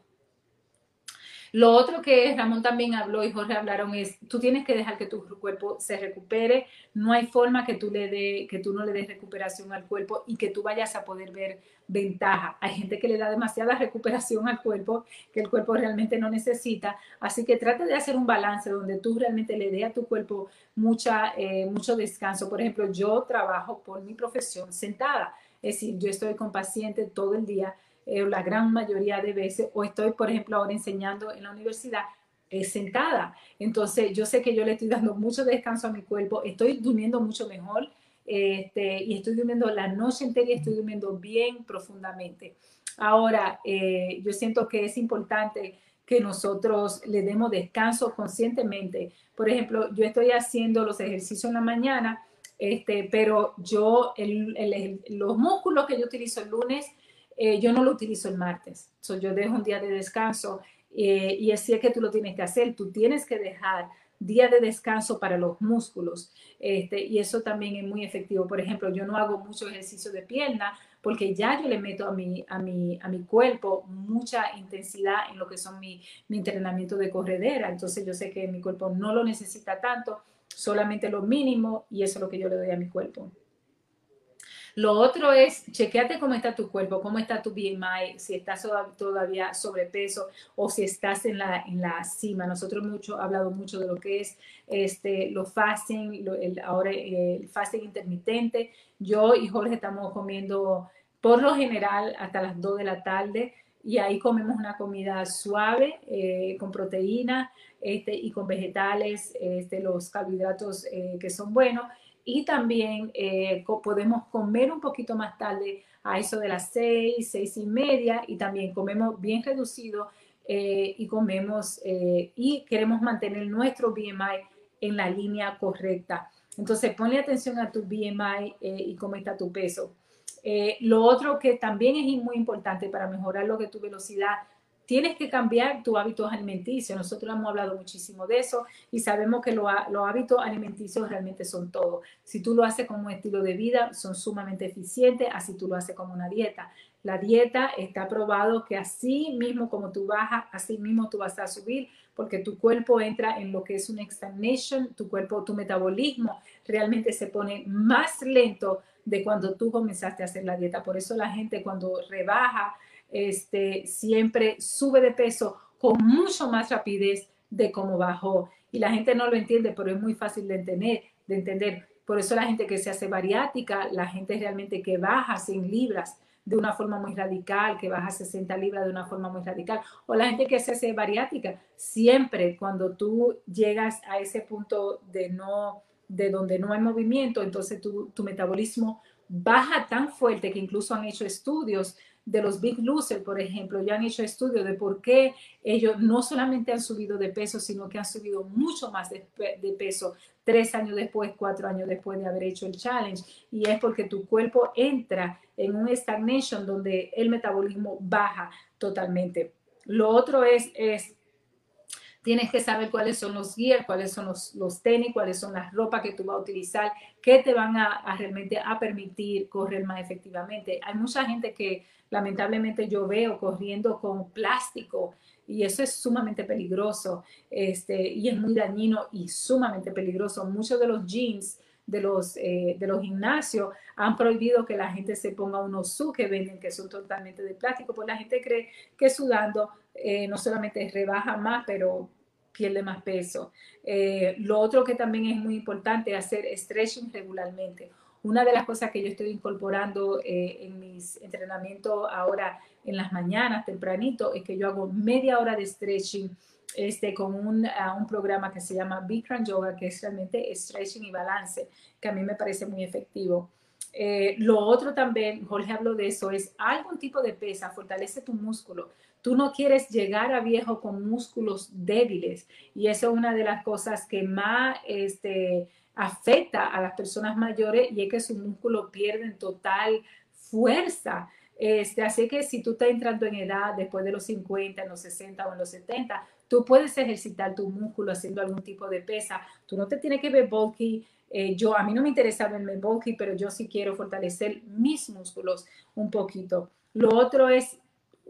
Lo otro que Ramón también habló y Jorge hablaron es, tú tienes que dejar que tu cuerpo se recupere, no hay forma que tú, le dé, que tú no le des recuperación al cuerpo y que tú vayas a poder ver ventaja. Hay gente que le da demasiada recuperación al cuerpo que el cuerpo realmente no necesita, así que trate de hacer un balance donde tú realmente le dé a tu cuerpo mucha, eh, mucho descanso. Por ejemplo, yo trabajo por mi profesión sentada, es decir, yo estoy con pacientes todo el día eh, la gran mayoría de veces, o estoy, por ejemplo, ahora enseñando en la universidad eh, sentada. Entonces, yo sé que yo le estoy dando mucho descanso a mi cuerpo, estoy durmiendo mucho mejor este, y estoy durmiendo la noche entera y estoy durmiendo bien profundamente. Ahora, eh, yo siento que es importante que nosotros le demos descanso conscientemente. Por ejemplo, yo estoy haciendo los ejercicios en la mañana, este, pero yo, los músculos que yo utilizo el lunes, eh, yo no lo utilizo el martes. yo dejo un día de descanso eh, y así es que tú lo tienes que hacer. Tú tienes que dejar día de descanso para los músculos. Este, y eso también es muy efectivo. Por ejemplo, yo no hago mucho ejercicio de pierna porque ya yo le meto a mi, a mi, a mi cuerpo mucha intensidad en lo que son mi, mi entrenamiento de corredera. Entonces yo sé que mi cuerpo no lo necesita tanto, solamente lo mínimo y eso es lo que yo le doy a mi cuerpo. Lo otro es, chequeate cómo está tu cuerpo, cómo está tu BMI, si estás todavía sobrepeso o si estás en la, en la cima. Nosotros mucho, hablado mucho de lo que es este, lo fasting, el, ahora el fasting intermitente. Yo y Jorge estamos comiendo por lo general hasta las 2 de la tarde y ahí comemos una comida suave eh, con proteína este, y con vegetales, este, los carbohidratos eh, que son buenos y también eh, podemos comer un poquito más tarde a eso de las seis, seis y media y también comemos bien reducido eh, y comemos eh, y queremos mantener nuestro BMI en la línea correcta. Entonces, ponle atención a tu BMI y cómo está tu peso. lo otro que también es muy importante para mejorar lo que tu velocidad tienes que cambiar tu hábitos alimenticios. Nosotros hemos hablado muchísimo de eso y sabemos que los hábitos alimenticios realmente son todo. Si tú lo haces como un estilo de vida, son sumamente eficientes, así tú lo haces como una dieta. La dieta está probado que así mismo como tú bajas, así mismo tú vas a subir, porque tu cuerpo entra en lo que es una stagnation, tu cuerpo, tu metabolismo realmente se pone más lento de cuando tú comenzaste a hacer la dieta. Por eso la gente cuando rebaja, este, siempre sube de peso con mucho más rapidez de cómo bajó. Y la gente no lo entiende, pero es muy fácil de entender. De entender. Por eso la gente que se hace bariátrica, la gente realmente que baja 100 libras de una forma muy radical, que baja 60 libras de una forma muy radical, o la gente que se hace bariátrica, siempre cuando tú llegas a ese punto de no, de donde no hay movimiento, entonces tu, tu metabolismo baja tan fuerte que incluso han hecho estudios de los Big Losers, por ejemplo, ya han hecho estudios de por qué ellos no solamente han subido de peso, sino que han subido mucho más de, peso tres años después, cuatro años después de haber hecho el challenge. Y es porque tu cuerpo entra en un stagnation donde el metabolismo baja totalmente. Lo otro es, es tienes que saber cuáles son los gear, cuáles son los, los, tenis, cuáles son las ropas que tú vas a utilizar, que te van a, a, realmente a permitir correr más efectivamente. Hay mucha gente que lamentablemente yo veo corriendo con plástico y eso es sumamente peligroso este, y es muy dañino y sumamente peligroso. Muchos de los jeans de los, eh, de los gimnasios han prohibido que la gente se ponga unos su que venden que son totalmente de plástico, porque la gente cree que sudando eh, no solamente rebaja más, pero pierde más peso. Eh, lo otro que también es muy importante es hacer stretching regularmente. Una de las cosas que yo estoy incorporando eh, en mis entrenamientos ahora en las mañanas, tempranito, es que yo hago media hora de stretching este, con un, un programa que se llama Bikram Yoga, que es realmente stretching y balance, que a mí me parece muy efectivo. Eh, lo otro también, Jorge habló de eso, es algún tipo de pesa, fortalece tu músculo. Tú no quieres llegar a viejo con músculos débiles y eso es una de las cosas que más este, afecta a las personas mayores y es que sus músculos pierden total fuerza. Este, así que si tú estás entrando en edad después de los 50, en los 60 o en los 70, tú puedes ejercitar tu músculo haciendo algún tipo de pesa. Tú no te tienes que ver bulky. Eh, yo, a mí no me interesa verme bulky, pero yo sí quiero fortalecer mis músculos un poquito. Lo otro es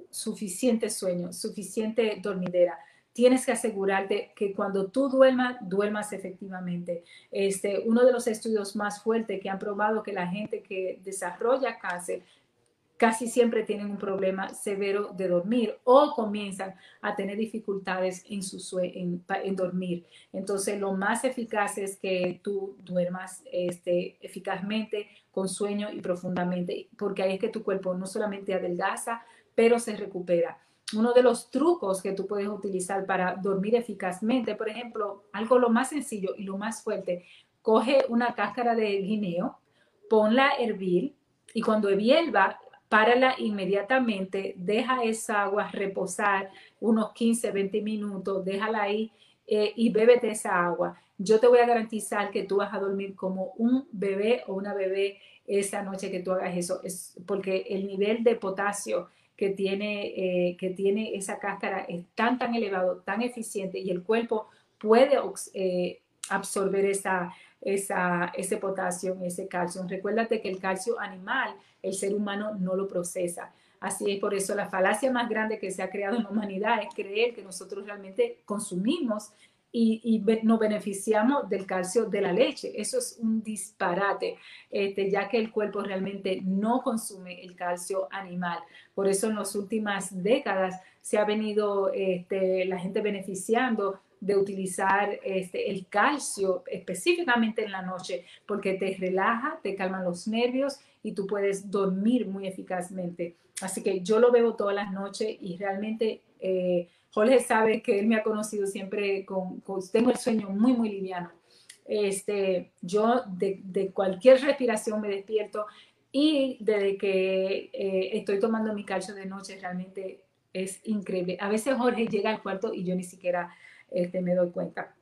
suficiente sueño, suficiente dormidera tienes que asegurarte que cuando tú duermas, duermas efectivamente. Este, uno de los estudios más fuertes que han probado que la gente que desarrolla cáncer casi siempre tienen un problema severo de dormir o comienzan a tener dificultades en, su en, en dormir. Entonces, lo más eficaz es que tú duermas este, eficazmente, con sueño y profundamente, porque ahí es que tu cuerpo no solamente adelgaza, pero se recupera uno de los trucos que tú puedes utilizar para dormir eficazmente, por ejemplo, algo lo más sencillo y lo más fuerte, coge una cáscara de guineo, ponla a hervir y cuando hierva, párala inmediatamente, deja esa agua reposar unos 15, 20 minutos, déjala ahí eh, y bébete esa agua. Yo te voy a garantizar que tú vas a dormir como un bebé o una bebé esa noche que tú hagas eso, es porque el nivel de potasio que tiene, eh, que tiene esa cáscara es tan, tan elevado, tan eficiente y el cuerpo puede eh, absorber esa, esa, ese potasio, ese calcio. Recuérdate que el calcio animal, el ser humano no lo procesa. Así es, por eso la falacia más grande que se ha creado en la humanidad es creer que nosotros realmente consumimos y, nos beneficiamos del calcio de la leche. Eso es un disparate, este, ya que el cuerpo realmente no consume el calcio animal. Por eso en las últimas décadas se ha venido este, la gente beneficiando de utilizar este, el calcio específicamente en la noche, porque te relaja, te calma los nervios y tú puedes dormir muy eficazmente. Así que yo lo bebo todas las noches y realmente... Eh, Jorge sabe que él me ha conocido siempre con, tengo el sueño muy, muy liviano. Este, yo de, cualquier respiración me despierto y desde que eh, estoy tomando mi calcio de noche realmente es increíble. A veces Jorge llega al cuarto y yo ni siquiera este, me doy cuenta.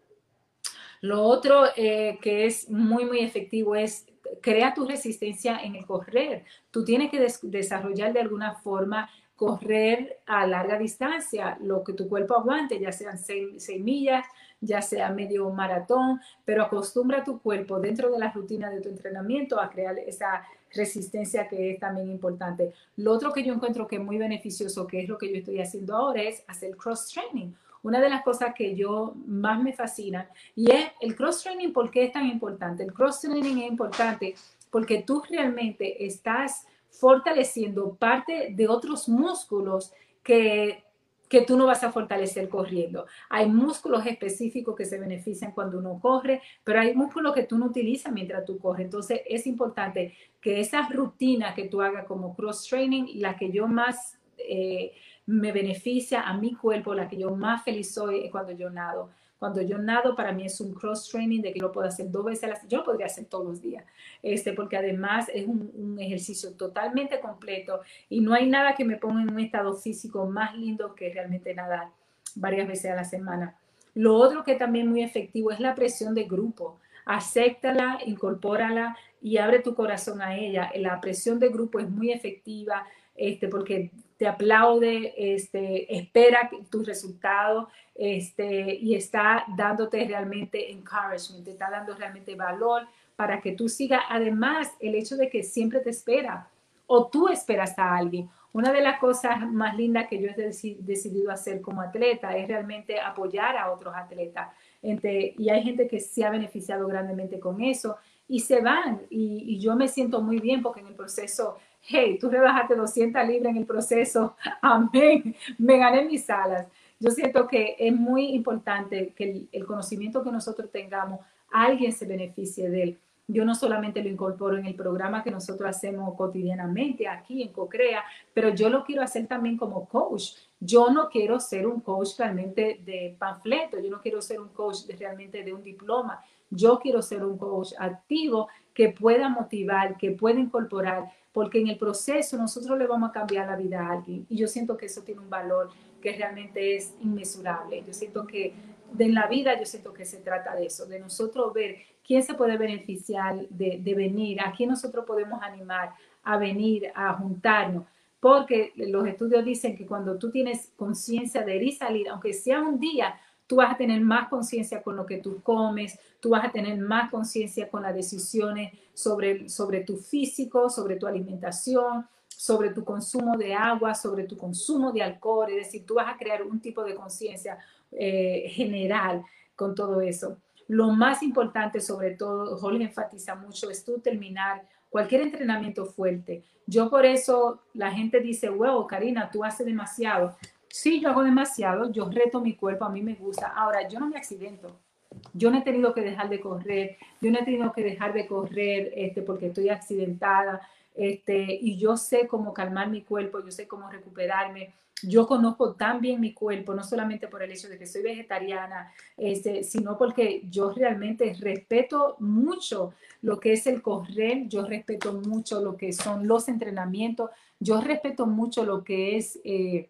Lo otro eh, que es muy, muy efectivo es crea tu resistencia en el correr. Tú tienes que desarrollar de alguna forma correr a larga distancia, lo que tu cuerpo aguante, ya sean seis, millas, ya sea medio maratón, pero acostumbra tu cuerpo dentro de la rutina de tu entrenamiento a crear esa resistencia que es también importante. Lo otro que yo encuentro que es muy beneficioso, que es lo que yo estoy haciendo ahora, es hacer cross training. Una de las cosas que yo más me fascina y es el cross training, ¿por qué es tan importante? El cross training es importante porque tú realmente estás fortaleciendo parte de otros músculos que, que tú no vas a fortalecer corriendo. Hay músculos específicos que se benefician cuando uno corre, pero hay músculos que tú no utilizas mientras tú corres. Entonces es importante que esa rutina que tú hagas como cross training, la que yo más eh, me beneficia a mi cuerpo, la que yo más feliz soy cuando yo nado. Cuando yo nado, para mí es un cross training de que lo puedo hacer dos veces a la Yo lo podría hacer todos los días, este, porque además es un, un, ejercicio totalmente completo y no hay nada que me ponga en un estado físico más lindo que realmente nadar varias veces a la semana. Lo otro que también muy efectivo es la presión de grupo. Acéptala, incorpórala y abre tu corazón a ella. La presión de grupo es muy efectiva este, porque te aplaude, este, espera tus resultados este, y está dándote realmente encouragement, te está dando realmente valor para que tú sigas. Además, el hecho de que siempre te espera o tú esperas a alguien. Una de las cosas más lindas que yo he decidido hacer como atleta es realmente apoyar a otros atletas. y hay gente que se ha beneficiado grandemente con eso y se van. Y, y yo me siento muy bien porque en el proceso hey, tú rebajaste 200 libras en el proceso, <laughs> amén, me gané mis alas. Yo siento que es muy importante que el, conocimiento que nosotros tengamos, alguien se beneficie de él. Yo no solamente lo incorporo en el programa que nosotros hacemos cotidianamente aquí en CoCrea, pero yo lo quiero hacer también como coach. Yo no quiero ser un coach realmente de panfleto, yo no quiero ser un coach realmente de un diploma. Yo quiero ser un coach activo que pueda motivar, que pueda incorporar porque en el proceso nosotros le vamos a cambiar la vida a alguien y yo siento que eso tiene un valor que realmente es inmesurable. Yo siento que en la vida yo siento que se trata de eso, de nosotros ver quién se puede beneficiar de, de venir, a quién nosotros podemos animar a venir, a juntarnos porque los estudios dicen que cuando tú tienes conciencia de ir y salir, aunque sea un día, tú vas a tener más conciencia con lo que tú comes, tú vas a tener más conciencia con las decisiones sobre, sobre tu físico, sobre tu alimentación, sobre tu consumo de agua, sobre tu consumo de alcohol, es decir, tú vas a crear un tipo de conciencia eh, general con todo eso. Lo más importante, sobre todo, Jorge enfatiza mucho, es tú terminar cualquier entrenamiento fuerte. Yo por eso la gente dice, wow, Karina, tú haces demasiado sí, yo hago demasiado, yo reto mi cuerpo, a mí me gusta. Ahora, yo no me accidento. Yo no he tenido que dejar de correr, yo no he tenido que dejar de correr este, porque estoy accidentada. Este, y yo sé cómo calmar mi cuerpo, yo sé cómo recuperarme. Yo conozco tan bien mi cuerpo, no solamente por el hecho de que soy vegetariana, este, sino porque yo realmente respeto mucho lo que es el correr, yo respeto mucho lo que son los entrenamientos, yo respeto mucho lo que es... Eh,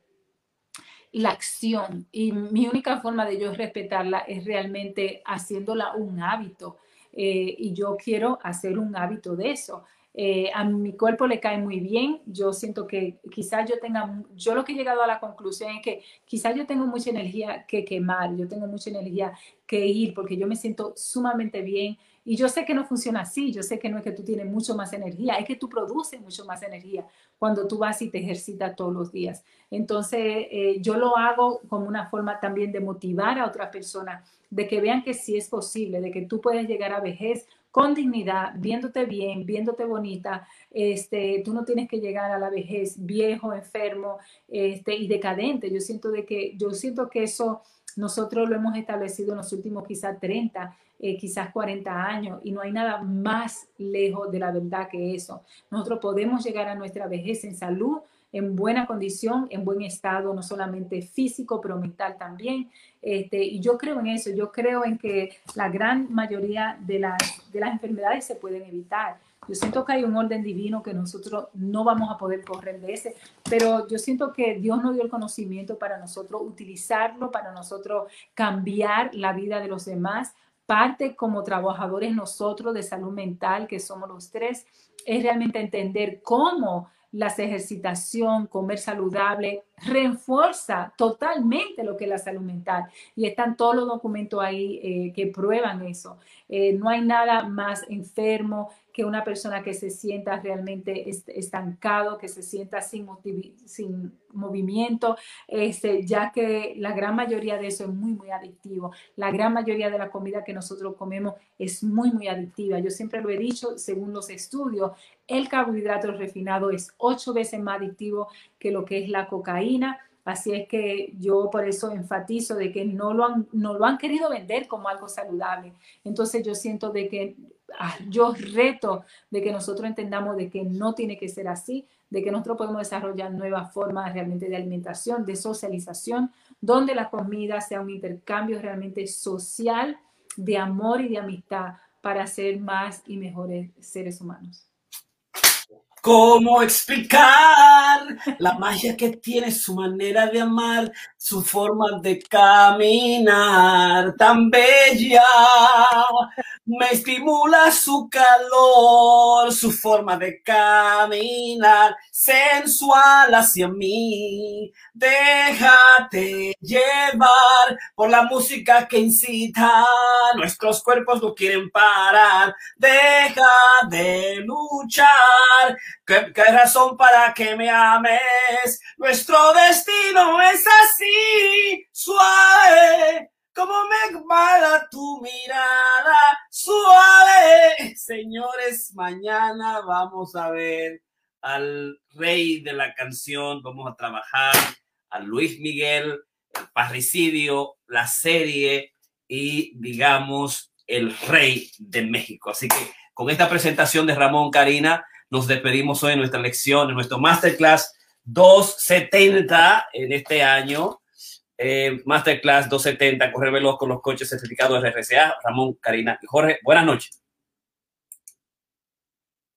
la acción y mi única forma de yo respetarla es realmente haciéndola un hábito eh, y yo quiero hacer un hábito de eso. Eh, a mi cuerpo le cae muy bien, yo siento que quizás yo tenga, yo lo que he llegado a la conclusión es que quizás yo tengo mucha energía que quemar, yo tengo mucha energía que ir porque yo me siento sumamente bien y yo sé que no funciona así, yo sé que no es que tú tienes mucho más energía, es que tú produces mucho más energía cuando tú vas y te ejercitas todos los días. Entonces, eh, yo lo hago como una forma también de motivar a otras personas, de que vean que sí es posible, de que tú puedes llegar a vejez con dignidad, viéndote bien, viéndote bonita. Este, tú no tienes que llegar a la vejez viejo, enfermo este, y decadente. Yo siento, de que, yo siento que eso nosotros lo hemos establecido en los últimos quizás 30 eh, quizás 40 años y no hay nada más lejos de la verdad que eso. Nosotros podemos llegar a nuestra vejez en salud, en buena condición, en buen estado, no solamente físico, pero mental también. Este, y yo creo en eso, yo creo en que la gran mayoría de las, de las enfermedades se pueden evitar. Yo siento que hay un orden divino que nosotros no vamos a poder correr de ese, pero yo siento que Dios nos dio el conocimiento para nosotros utilizarlo, para nosotros cambiar la vida de los demás, parte como trabajadores nosotros de salud mental, que somos los tres, es realmente entender cómo las ejercitación, comer saludable, refuerza totalmente lo que es la salud mental. Y están todos los documentos ahí eh, que prueban eso. Eh, no hay nada más enfermo que una persona que se sienta realmente estancado, que se sienta sin, sin movimiento, este, ya que la gran mayoría de eso es muy, muy adictivo. La gran mayoría de la comida que nosotros comemos es muy, muy adictiva. Yo siempre lo he dicho, según los estudios, el carbohidrato refinado es ocho veces más adictivo que lo que es la cocaína. Así es que yo por eso enfatizo de que no lo han, no lo han querido vender como algo saludable. Entonces yo siento de que yo reto de que nosotros entendamos de que no tiene que ser así, de que nosotros podemos desarrollar nuevas formas realmente de alimentación, de socialización, donde la comida sea un intercambio realmente social de amor y de amistad para ser más y mejores seres humanos. ¿Cómo explicar la magia que tiene su manera de amar, su forma de caminar tan bella? Me estimula su calor, su forma de caminar sensual hacia mí. Déjate llevar por la música que incita. Nuestros cuerpos no quieren parar. Deja de luchar ¿Qué, razón para que me ames? Nuestro destino es así, suave, como me mala tu mirada, suave. Señores, mañana vamos a ver al rey de la canción, vamos a trabajar a Luis Miguel, el parricidio, la serie y digamos el rey de México. Así que con esta presentación de Ramón Karina, nos despedimos hoy en nuestra lección, en nuestro Masterclass 270 en este año. Eh, Masterclass 270, correr veloz con los coches certificados de RCA. Ramón, Karina y Jorge, buenas noches.